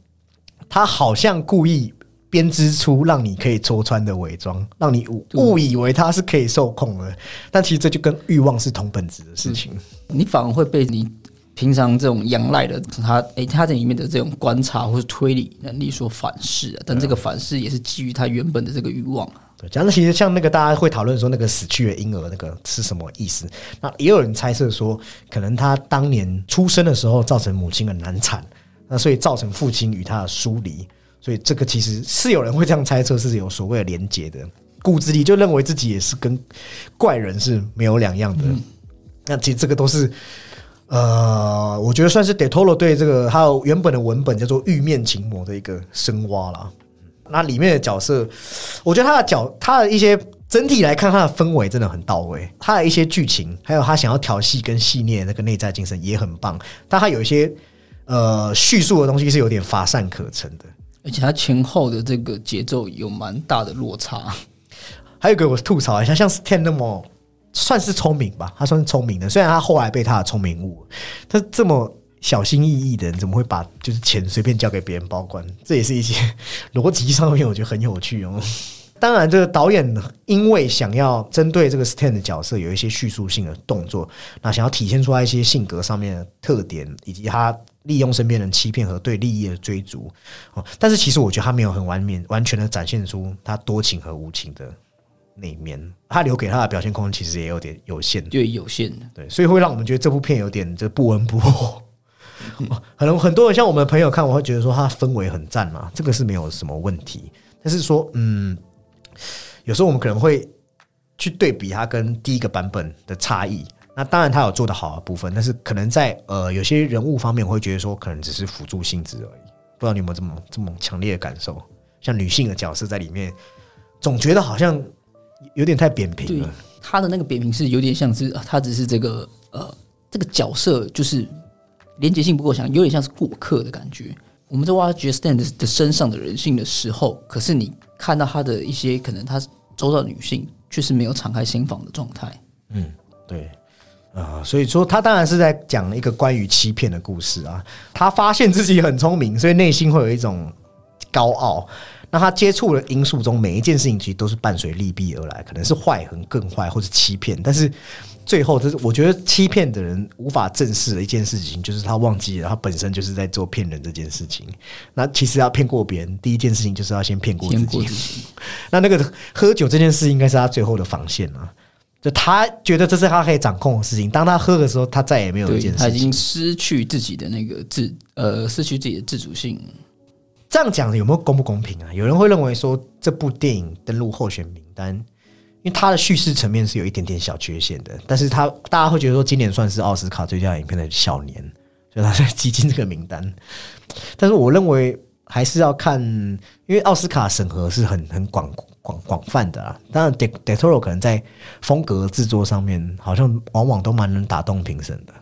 他好像故意。编织出让你可以戳穿的伪装，让你误误以为他是可以受控的，但其实这就跟欲望是同本质的事情。你反而会被你平常这种仰赖的他，诶、他在里面的这种观察或是推理能力所反噬啊。但这个反噬也是基于他原本的这个欲望啊。对，讲的其实像那个大家会讨论说那个死去的婴儿那个是什么意思？那也有人猜测说，可能他当年出生的时候造成母亲的难产，那所以造成父亲与他的疏离。所以这个其实是有人会这样猜测，是有所谓的连结的，骨子里就认为自己也是跟怪人是没有两样的。那其实这个都是，呃，我觉得算是 d e t o r o 对这个还有原本的文本叫做玉面琴魔的一个深挖啦。那里面的角色，我觉得他的角，他的一些整体来看，他的氛围真的很到位。他的一些剧情，还有他想要调戏跟戏谑那个内在精神也很棒。但他有一些呃叙述的东西是有点乏善可陈的。而且他前后的这个节奏有蛮大的落差。还有一个我吐槽一下，像 Stan 那么算是聪明吧，他算是聪明的，虽然他后来被他的聪明误，他这么小心翼翼的人，怎么会把就是钱随便交给别人保管？这也是一些逻辑上面，我觉得很有趣哦。当然，这个导演因为想要针对这个 Stan 的角色有一些叙述性的动作，那想要体现出来一些性格上面的特点，以及他利用身边人欺骗和对利益的追逐哦。但是其实我觉得他没有很完面完全的展现出他多情和无情的那一面，他留给他的表现空间其实也有点有限，对有限的，对，所以会让我们觉得这部片有点这不温不火。可能很多人像我们的朋友看，我会觉得说他氛围很赞嘛，这个是没有什么问题。但是说，嗯。有时候我们可能会去对比它跟第一个版本的差异。那当然，他有做的好的部分，但是可能在呃有些人物方面，我会觉得说可能只是辅助性质而已。不知道你有没有这么这么强烈的感受？像女性的角色在里面，总觉得好像有点太扁平了。他的那个扁平是有点像是他只是这个呃这个角色就是连接性不够强，有点像是过客的感觉。我们在挖掘 Stand 的身上的人性的时候，可是你。看到他的一些可能，他周遭女性确实没有敞开心房的状态。嗯，对，啊，所以说他当然是在讲一个关于欺骗的故事啊。他发现自己很聪明，所以内心会有一种高傲。那他接触的因素中，每一件事情其实都是伴随利弊而来，可能是坏很更坏，或是欺骗，但是。最后，这是我觉得欺骗的人无法正视的一件事情，就是他忘记了他本身就是在做骗人这件事情。那其实要骗过别人，第一件事情就是要先骗过自己。那那个喝酒这件事，应该是他最后的防线啊！就他觉得这是他可以掌控的事情，当他喝的时候，他再也没有一件事情，他已经失去自己的那个自呃，失去自己的自主性。这样讲有没有公不公平啊？有人会认为说，这部电影登录候选名单。因为它的叙事层面是有一点点小缺陷的，但是他大家会觉得说今年算是奥斯卡最佳影片的小年，所以他在挤进这个名单。但是我认为还是要看，因为奥斯卡审核是很很广广广泛的啊。当然，De De Toro 可能在风格制作上面，好像往往都蛮能打动评审的，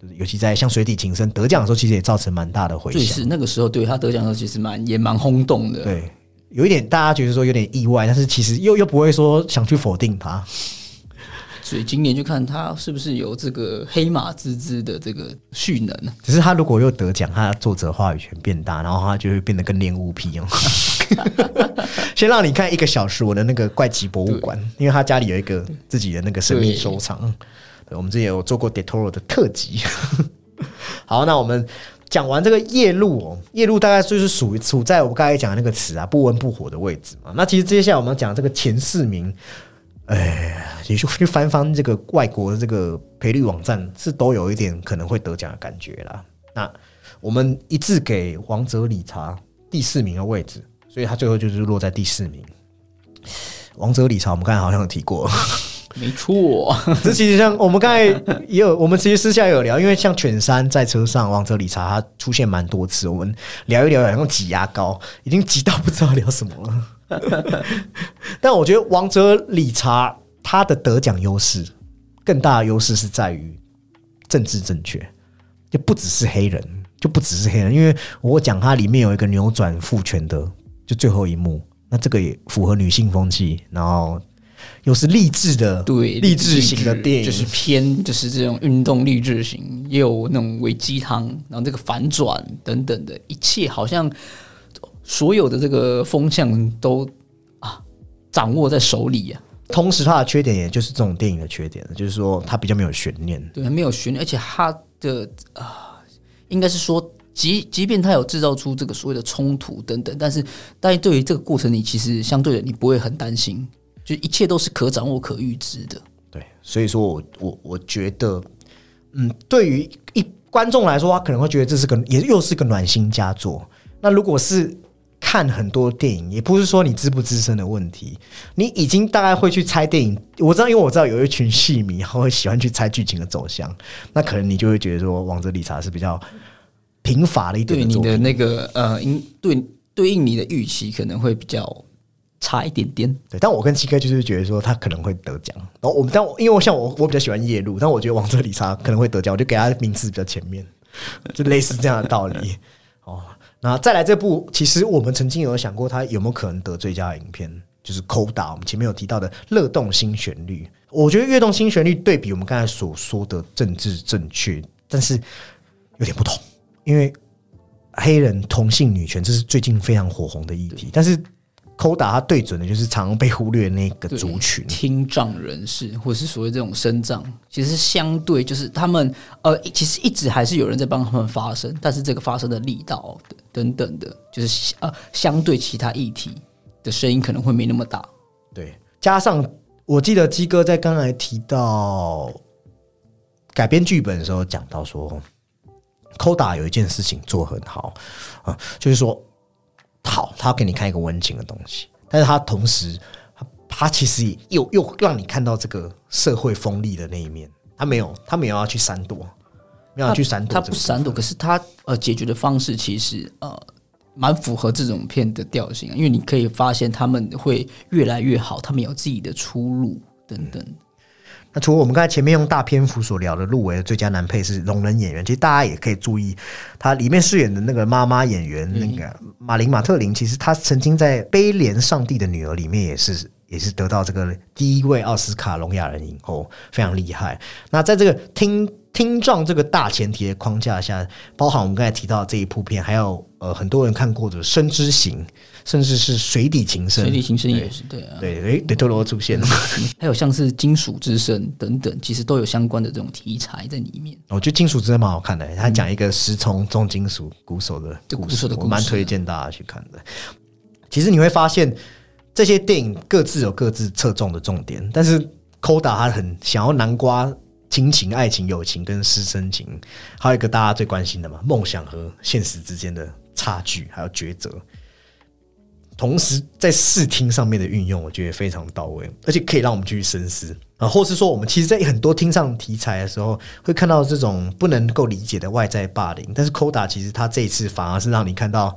就是尤其在像《水底情深》得奖的时候，其实也造成蛮大的回响。是那个时候，对他得奖的时候，其实蛮也蛮轰动的。对。有一点，大家觉得说有点意外，但是其实又又不会说想去否定他。所以今年就看他是不是有这个黑马之姿的这个蓄能。只是他如果又得奖，他作者话语权变大，然后他就会变得跟恋物癖一样。先让你看一个小时我的那个怪奇博物馆，因为他家里有一个自己的那个神秘收藏。我们之前有做过 Detoro 的特辑。好，那我们。讲完这个夜路哦，夜路大概就是属于处在我们刚才讲的那个词啊，不温不火的位置嘛。那其实接下来我们讲这个前四名，哎，也就去翻翻这个外国的这个赔率网站，是都有一点可能会得奖的感觉啦。那我们一致给王者理查第四名的位置，所以他最后就是落在第四名。王者理查，我们刚才好像有提过。没错，这其实像我们刚才也有，我们其实私下有聊，因为像犬山在车上，王者理查他出现蛮多次，我们聊一聊，用挤牙膏，已经挤到不知道聊什么了。但我觉得王者理查他的得奖优势更大的优势是在于政治正确，就不只是黑人，就不只是黑人，因为我讲他里面有一个扭转父权的，就最后一幕，那这个也符合女性风气，然后。又是励志的，对励志型的电影，就是偏就是这种运动励志型，也有那种伪鸡汤，然后这个反转等等的一切，好像所有的这个风向都啊掌握在手里呀。同时，它的缺点也就是这种电影的缺点，就是说它比较没有悬念，对，没有悬念，而且它的啊，应该是说，即即便他有制造出这个所谓的冲突等等，但是但是对于这个过程，你其实相对的，你不会很担心。就一切都是可掌握、可预知的。对，所以说我我我觉得，嗯，对于一观众来说，他可能会觉得这是个也又是个暖心佳作。那如果是看很多电影，也不是说你资不资深的问题，你已经大概会去猜电影。我知道，因为我知道有一群戏迷，他会喜欢去猜剧情的走向。那可能你就会觉得说，《王者理查》是比较贫乏了一点。对你的那个呃，应对对应你的预期，可能会比较。差一点点，对，但我跟七哥就是觉得说他可能会得奖，然后我们但因为我像我我比较喜欢夜路，但我觉得王者理查可能会得奖，我就给他名次比较前面，就类似这样的道理。哦，那再来这部，其实我们曾经有想过他有没有可能得最佳影片，就是《扣打》，我们前面有提到的《乐动新旋律》，我觉得《乐动新旋律》对比我们刚才所说的政治正确，但是有点不同，因为黑人同性女权这是最近非常火红的议题，但是 Koda 他对准的就是常常被忽略的那个对族群。听障人士，或是所谓这种身障，其实相对就是他们呃，其实一直还是有人在帮他们发声，但是这个发声的力道等等的，就是呃，相对其他议题的声音可能会没那么大。对，加上我记得鸡哥在刚才提到改编剧本的时候讲到说，Koda 有一件事情做很好啊、就是说，好，他要给你看一个温情的东西，但是他同时他他其实也又又让你看到这个社会锋利的那一面，他没有他没有要去闪躲，没有要去闪躲他不闪躲，可是他呃解决的方式其实呃蛮符合这种片的调性啊，因为你可以发现他们会越来越好，他们有自己的出路等等。那除了我们刚才前面用大篇幅所聊的入围的最佳男配是聋人演员，其实大家也可以注意，他里面饰演的那个妈妈演员那个马林马特林，其实她曾经在《悲怜上帝的女儿》里面也是也是得到这个第一位奥斯卡聋哑人影后，非常厉害。那在这个听听障这个大前提的框架下，包含我们刚才提到这一部片，还有呃很多人看过的《生之行》，甚至是《水底情深水》，底情深也是对啊，对，诶，德特罗出现了。还有像是金属之声等等，其实都有相关的这种题材在里面。我觉得金属真的蛮好看的，他讲一个失聪重金属鼓手的对故事，鼓手的故事我蛮推荐大家去看的。其实你会发现，这些电影各自有各自侧重的重点，但是 Koda 他很想要南瓜亲情、爱情、友情跟师生情，还有一个大家最关心的嘛，梦想和现实之间的差距还有抉择。同时在视听上面的运用，我觉得非常到位，而且可以让我们继续深思啊，或是说我们其实，在很多听上题材的时候，会看到这种不能够理解的外在霸凌，但是 Koda 其实他这一次反而是让你看到，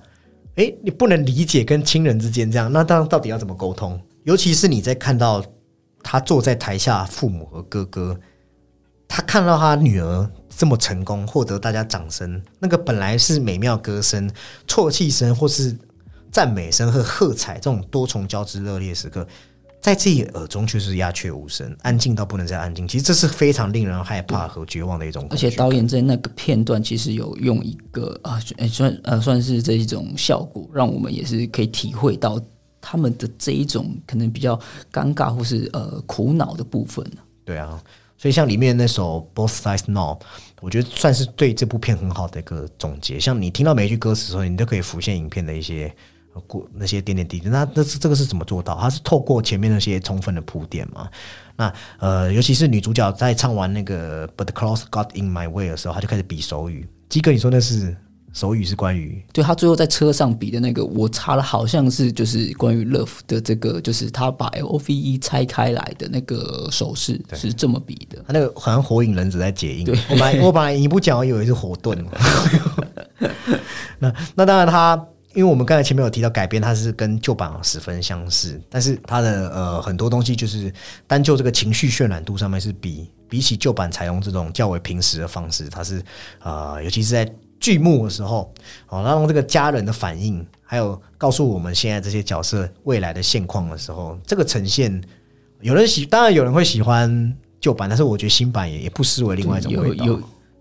诶，你不能理解跟亲人之间这样，那当到底要怎么沟通？尤其是你在看到他坐在台下，父母和哥哥，他看到他女儿这么成功，获得大家掌声，那个本来是美妙歌声、啜泣声或是赞美声和喝彩这种多重交织热烈时刻，在自己耳中却是鸦雀无声，安静到不能再安静。其实这是非常令人害怕和绝望的一种而。且导演在那个片段其实有用一个啊，呃算呃算是这一种效果，让我们也是可以体会到他们的这一种可能比较尴尬或是呃苦恼的部分。对啊，所以像里面那首《Both Sides Know》，我觉得算是对这部片很好的一个总结。像你听到每一句歌词的时候，你都可以浮现影片的一些呃过那些点点滴滴。那那是这个是怎么做到？他是透过前面那些充分的铺垫嘛？那呃，尤其是女主角在唱完那个《But the Cross Got in My Way》的时候，她就开始比手语。基哥，你说那是手语是关于对他最后在车上比的那个，我查了，好像是就是关于 love 的这个，就是他把 L O V E 拆开来的那个手势是这么比的。他那个好像火影忍者在解印。我本来我本来你不讲，我以为是火遁。那那当然他，因为我们刚才前面有提到改编，它是跟旧版十分相似，但是它的呃很多东西就是单就这个情绪渲染度上面是比比起旧版采用这种较为平实的方式，它是呃尤其是在剧目的时候，哦让这个家人的反应，还有告诉我们现在这些角色未来的现况的时候，这个呈现。有人喜，当然有人会喜欢旧版，但是我觉得新版也也不失为另外一种味道。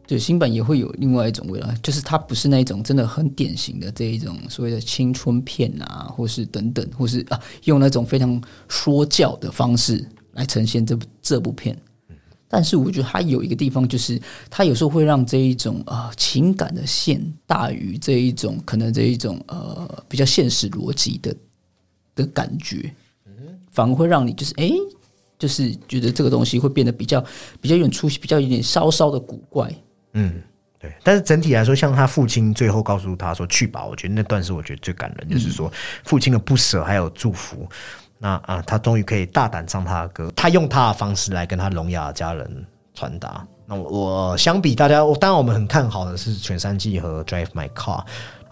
对新版也会有另外一种味道，就是它不是那一种真的很典型的这一种所谓的青春片啊，或是等等，或是啊用那种非常说教的方式来呈现这部这部片。但是我觉得它有一个地方，就是它有时候会让这一种呃情感的线大于这一种可能这一种呃比较现实逻辑的的感觉，反而会让你就是诶，就是觉得这个东西会变得比较比较有点出息，比较有点稍稍的古怪。嗯，对。但是整体来说，像他父亲最后告诉他说去吧，我觉得那段是我觉得最感人，就是说父亲的不舍还有祝福。那啊，他终于可以大胆唱他的歌，他用他的方式来跟他聋哑家人传达。那我我相比大家，我当然我们很看好的是《犬山记》和《Drive My Car》。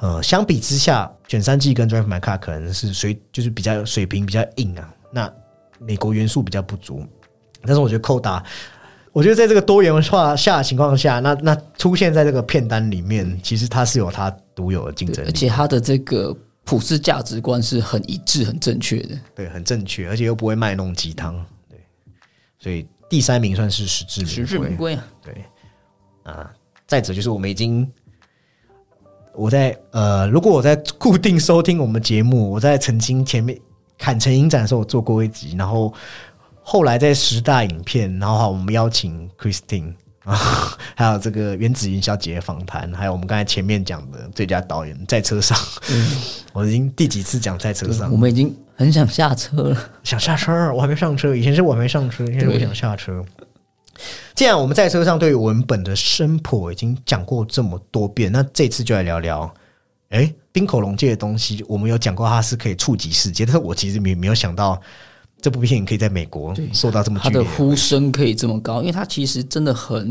呃，相比之下，《犬山记》跟《Drive My Car》可能是水就是比较水平比较硬啊，那美国元素比较不足。但是我觉得寇达，我觉得在这个多元化下的情况下，那那出现在这个片单里面，其实它是有它独有的竞争而，且它的这个普世价值观是很一致、很正确的。对，很正确，而且又不会卖弄鸡汤，对，所以第三名算是实至实至名归，啊！对啊。再者就是我们已经，我在呃，如果我在固定收听我们节目，我在曾经前面砍成影展的时候我做过一集，然后后来在十大影片，然后我们邀请 Christine 啊，还有这个原子云小姐的访谈，还有我们刚才前面讲的最佳导演在车上，我已经第几次讲在车上我，们已经很想下车了。想下车，我还没上车。以前是我还没上车，现在我想下车。既然我们在车上对于文本的声破已经讲过这么多遍，那这次就来聊聊，哎，冰口龙界的东西，我们有讲过它是可以触及世界，但是我其实没没有想到这部片可以在美国受到这么他的呼声可以这么高，因为他其实真的很，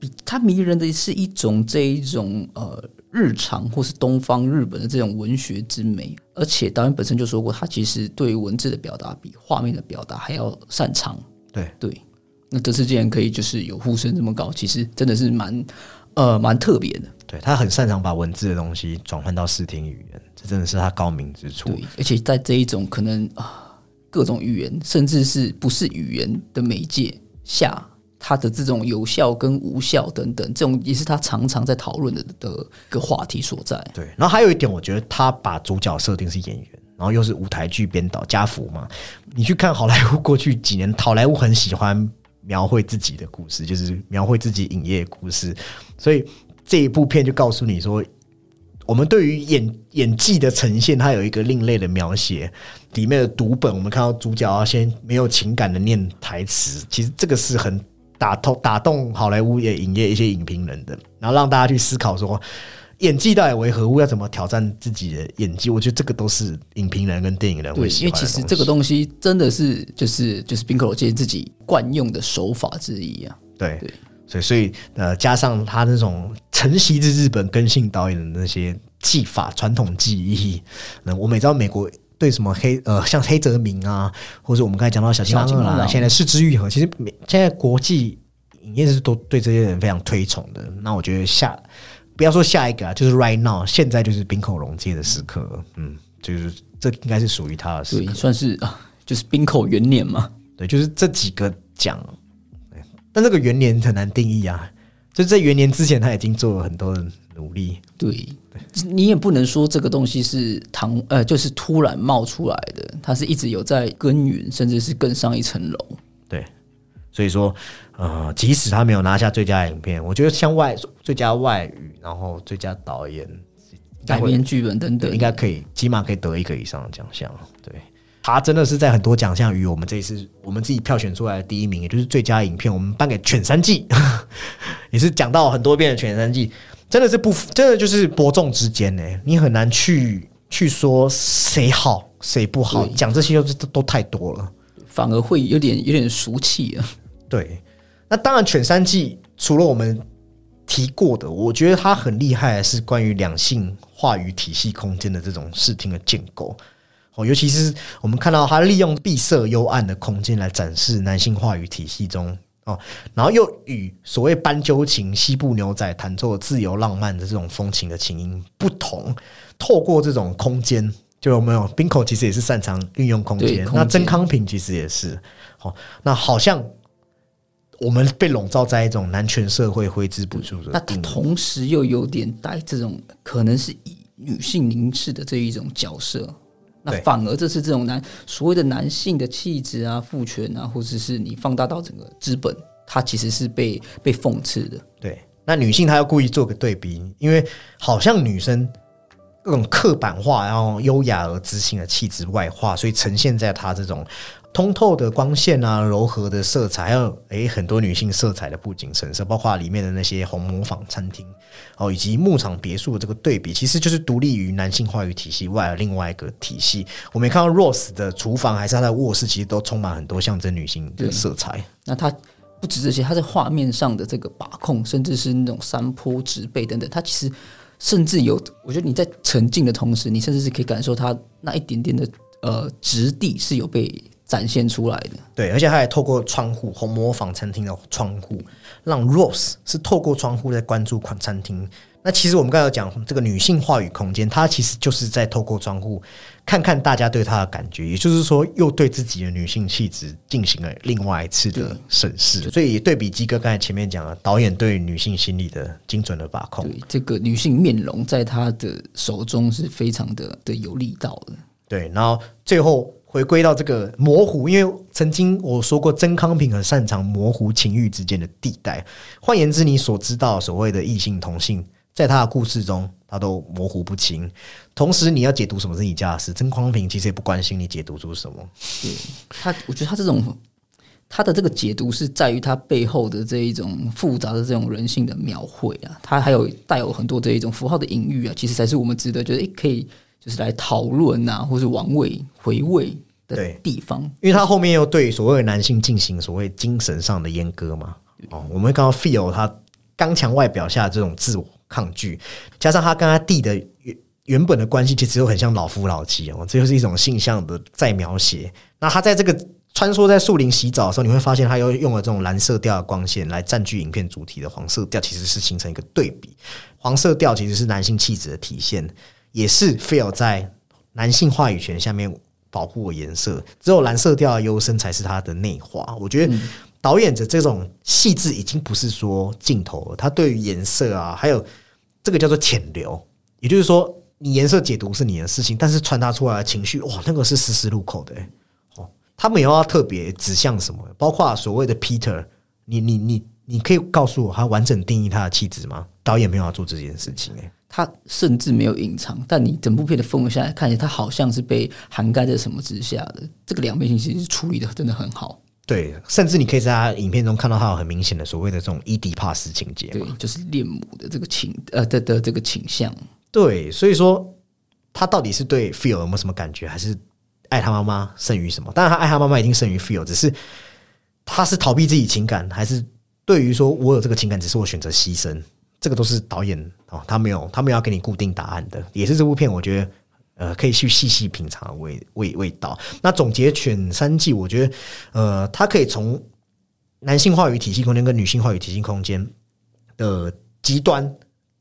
比他迷人的是一种这一种呃日常或是东方日本的这种文学之美，而且导演本身就说过，他其实对于文字的表达比画面的表达还要擅长。对对，那这次竟然可以就是有呼声这么高，其实真的是蛮呃蛮特别的。对他很擅长把文字的东西转换到视听语言，这真的是他高明之处。对，而且在这一种可能啊各种语言，甚至是不是语言的媒介下，它的这种有效跟无效等等，这种也是他常常在讨论的的一个话题所在。对，然后还有一点，我觉得他把主角设定是演员，然后又是舞台剧编导加福嘛。你去看好莱坞过去几年，好莱坞很喜欢描绘自己的故事，就是描绘自己影业故事，所以这一部片就告诉你说，我们对于演演技的呈现，它有一个另类的描写。里面的读本，我们看到主角要先没有情感的念台词，其实这个是很打动打动好莱坞也影业一些影评人的，然后让大家去思考说。演技到底为何物？要怎么挑战自己的演技？我觉得这个都是影评人跟电影人对会，喜因为欢的东西其实这个东西真的是就是就是冰口介自己惯用的手法之一啊。对对所以所以呃，加上他那种承袭自日本根性导演的那些技法、传统技艺，那我们也知道美国对什么黑呃，像黑泽明啊，或者我们刚才讲到小金刚现在四之愈合，其实美现在国际影业是都对这些人非常推崇的。那我觉得下不要说下一个啊，就是 right now，现在就是冰口龙介的时刻，嗯，就是这应该是属于他的时对，刻。算是啊，就是冰口元年嘛。对，就是这几个奖，对但这个元年很难定义啊。就在元年之前，他已经做了很多的努力。对，你也不能说这个东西是唐呃，就是突然冒出来的，它是一直有在耕耘，甚至是更上一层楼。对，所以说，呃，即使他没有拿下最佳影片，我觉得像外最佳外语，然后最佳导演，改编剧本等等，应，该可以，起码可以得一个以上的奖项。对，他真的是在很多奖项与我们这一次我们自己票选出来的第一名，也就是最佳影片，我们颁给《犬山记》，也是讲到很多遍的《犬山记》，真的是不，真的就是伯仲之间呢，你很难去去说谁好谁不好，讲这些都都都太多了。反而会有点有点俗气啊。对，那当然，《犬山记》除了我们提过的，我觉得它很厉害是关于两性话语体系空间的这种视听的建构。哦，尤其是我们看到他利用闭塞幽暗的空间来展示男性话语体系中哦，然后又与所谓斑鸠琴、西部牛仔弹奏自由浪漫的这种风情的琴音不同，透过这种空间，就有没有冰口其实也是擅长运用空间，那曾康平其实也是。哦，那好像我们被笼罩在一种男权社会挥之不去的那。同时又有点带这种可能是以女性凝视的这一种角色，那反而这是这种男所谓的男性的气质啊、父权啊，或者是你放大到整个资本，它其实是被被讽刺的。对，那女性她要故意做个对比，因为好像女生各种刻板化，然后优雅而知性的气质外化，所以呈现在她这种通透的光线啊、柔和的色彩，还有诶很多女性色彩的布景陈设，包括里面的那些红磨坊餐厅哦，以及牧场别墅的这个对比，其实就是独立于男性话语体系外的另外一个体系。我们也看到 Rose 的厨房还是他的卧室，其实都充满很多象征女性的色彩。那它不止这些，它在画面上的这个把控，甚至是那种山坡植被等等，它其实甚至有，我觉得你在沉浸的同时，你甚至是可以感受它那一点点的呃质地是有被展现出来的。对，而且他还透过窗户红模仿餐厅的窗户，让 Rose 是透过窗户在关注款餐厅，那其实我们刚才讲这个女性话语空间，它其实就是在透过窗户看看大家对她的感觉，也就是说，又对自己的女性气质进行了另外一次的审视。所以对比基哥刚才前面讲了，导演对女性心理的精准的把控，对这个女性面容在他的手中是非常的的有力道的。对，然后最后回归到这个模糊，因为曾经我说过，曾康平很擅长模糊情欲之间的地带。换言之，你所知道所谓的异性同性。在他的故事中，他都模糊不清。同时，你要解读什么是你家的事，曾康平其实也不关心你解读出什么。他，我觉得他这种他的这个解读是在于他背后的这一种复杂的这种人性的描绘啊，他还有带有很多这一种符号的隐喻啊，其实才是我们值得觉得诶可以就是来讨论啊，或是玩味回味的地方。因为他后面又对所谓的男性进行所谓精神上的阉割嘛。哦，我们刚刚 feel 他刚强外表下这种自我。抗拒，加上他跟他弟的原原本的关系，其实又很像老夫老妻哦，这就是一种性向的再描写。那他在这个穿梭在树林洗澡的时候，你会发现他又用了这种蓝色调的光线来占据影片主题的黄色调，其实是形成一个对比。黄色调其实是男性气质的体现，也是 feel 在男性话语权下面保护我颜色。只有蓝色调的优生才是他的内化。我觉得。导演的这种细致已经不是说镜头了，他对于颜色啊，还有这个叫做潜流，也就是说，你颜色解读是你的事情，但是传达出来的情绪，哇，那个是丝丝入口的哦。他们也要特别指向什么？包括所谓的 Peter，你你你你可以告诉我他完整定义他的气质吗？导演没有要做这件事情诶，他甚至没有隐藏，但你整部片的氛围下来看起来，他好像是被涵盖在什么之下的。这个两面性其实处理的真的很好。对，甚至你可以在他影片中看到他有很明显的所谓的这种伊迪帕斯情节，对，就是恋母的这个情呃的的这个倾向。对，所以说他到底是对 feel 有没有什么感觉，还是爱他妈妈胜于什么？当然，他爱他妈妈一定胜于 feel，只是他是逃避自己情感，还是对于说我有这个情感，只是我选择牺牲，这个都是导演哦，他没有，他没有要给你固定答案的，也是这部片我觉得。呃，可以去细细品尝味味味道。那总结犬三季，我觉得，呃，它可以从男性话语体系空间跟女性话语体系空间的极端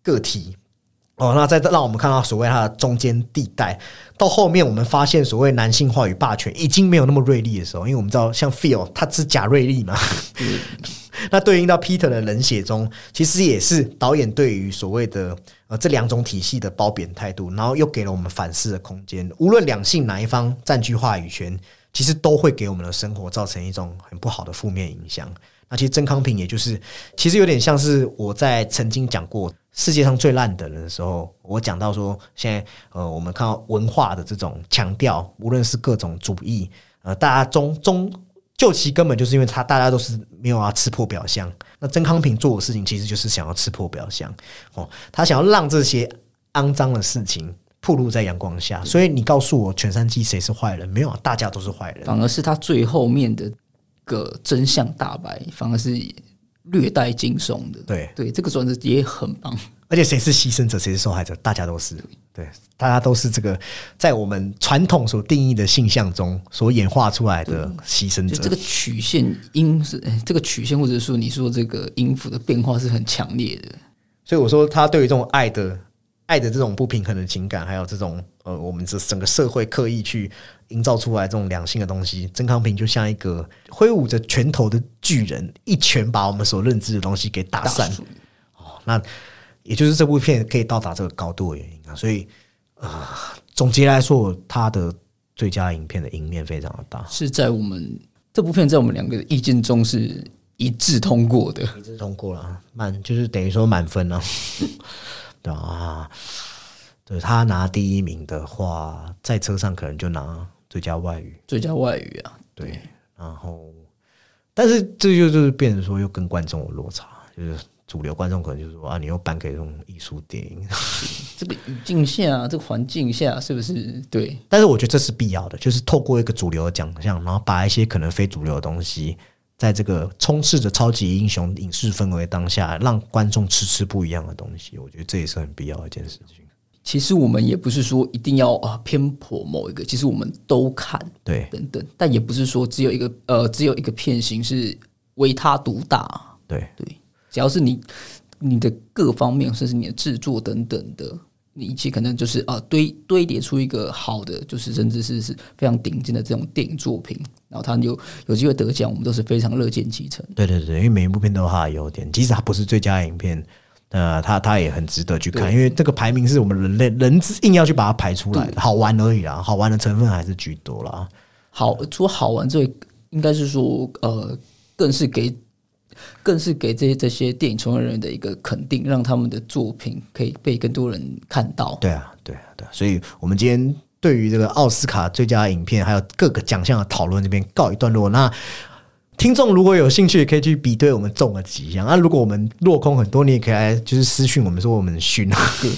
个体，哦，那再让我们看到所谓它的中间地带。到后面，我们发现所谓男性话语霸权已经没有那么锐利的时候，因为我们知道，像 Feel 他是假锐利嘛。那对应到 Peter 的冷血中，其实也是导演对于所谓的呃这两种体系的褒贬态度，然后又给了我们反思的空间。无论两性哪一方占据话语权，其实都会给我们的生活造成一种很不好的负面影响。那其实曾康平，也就是其实有点像是我在曾经讲过世界上最烂的人的时候，我讲到说，现在呃我们看到文化的这种强调，无论是各种主义，呃大家中中。就其根本就是因为他大家都是没有要吃破表象，那曾康平做的事情其实就是想要吃破表象哦，他想要让这些肮脏的事情暴露在阳光下，所以你告诉我全山鸡谁是坏人？没有，大家都是坏人，反而是他最后面的个真相大白，反而是略带惊悚的。对对，这个转折也很棒。而且谁是牺牲者，谁是受害者，大家都是对，大家都是这个在我们传统所定义的性象中所演化出来的牺牲者。这个曲线音是，这个曲线或者说你说这个音符的变化是很强烈的。所以我说，他对于这种爱的爱的这种不平衡的情感，还有这种呃，我们这整个社会刻意去营造出来这种两性的东西，曾康平就像一个挥舞着拳头的巨人，一拳把我们所认知的东西给打散。哦，那。也就是这部片可以到达这个高度的原因啊，所以啊，总结来说，它的最佳影片的赢面非常的大，是在我们这部片在我们两个意见中是一致通过的，一致通过了，满就是等于说满分了，对啊，对他拿第一名的话，在车上可能就拿最佳外语，最佳外语啊，对，然后，但是这就就是变成说又跟观众有落差，就是。主流观众可能就是说啊，你又颁给这种艺术电影，这个语境下，这个环境下，是不是对？但是我觉得这是必要的，就是透过一个主流的奖项，然后把一些可能非主流的东西，在这个充斥着超级英雄影视氛围当下，让观众吃吃不一样的东西。我觉得这也是很必要的一件事情。其实我们也不是说一定要啊偏颇某一个，其实我们都看，对，等等，但也不是说只有一个呃，只有一个片型是唯他独大，对对。只要是你你的各方面，甚至你的制作等等的，你一起可能就是啊堆堆叠出一个好的，就是甚至是是非常顶尖的这种电影作品，然后他有有机会得奖，我们都是非常乐见其成。对对对，因为每一部片都有它的优点，即使它不是最佳影片，呃，它它也很值得去看，因为这个排名是我们人类人硬要去把它排出来的，好玩而已啦，好玩的成分还是居多啦。好，除了好玩之外，应该是说呃，更是给。更是给这些这些电影从业人员的一个肯定，让他们的作品可以被更多人看到。对啊，对啊，对啊，所以我们今天对于这个奥斯卡最佳影片还有各个奖项的讨论这边告一段落。那听众如果有兴趣，可以去比对我们中了几项。那如果我们落空很多，你也可以来就是私讯我们说我们训，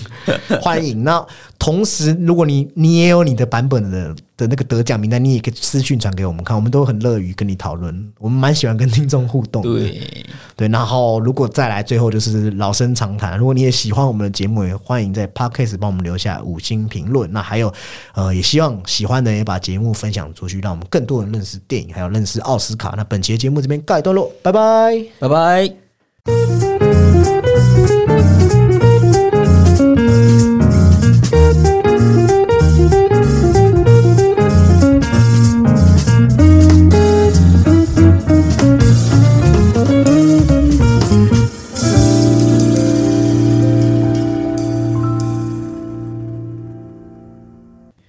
欢迎。那同时，如果你你也有你的版本的。的那个得奖名单，你也可以私讯传给我们看，我们都很乐于跟你讨论。我们蛮喜欢跟听众互动的，对对。然后，如果再来最后就是老生常谈，如果你也喜欢我们的节目，也欢迎在 Podcast 帮我们留下五星评论。那还有，呃，也希望喜欢的也把节目分享出去，让我们更多人认识电影，还有认识奥斯卡。那本期的节目这边告一段落，拜拜，拜拜。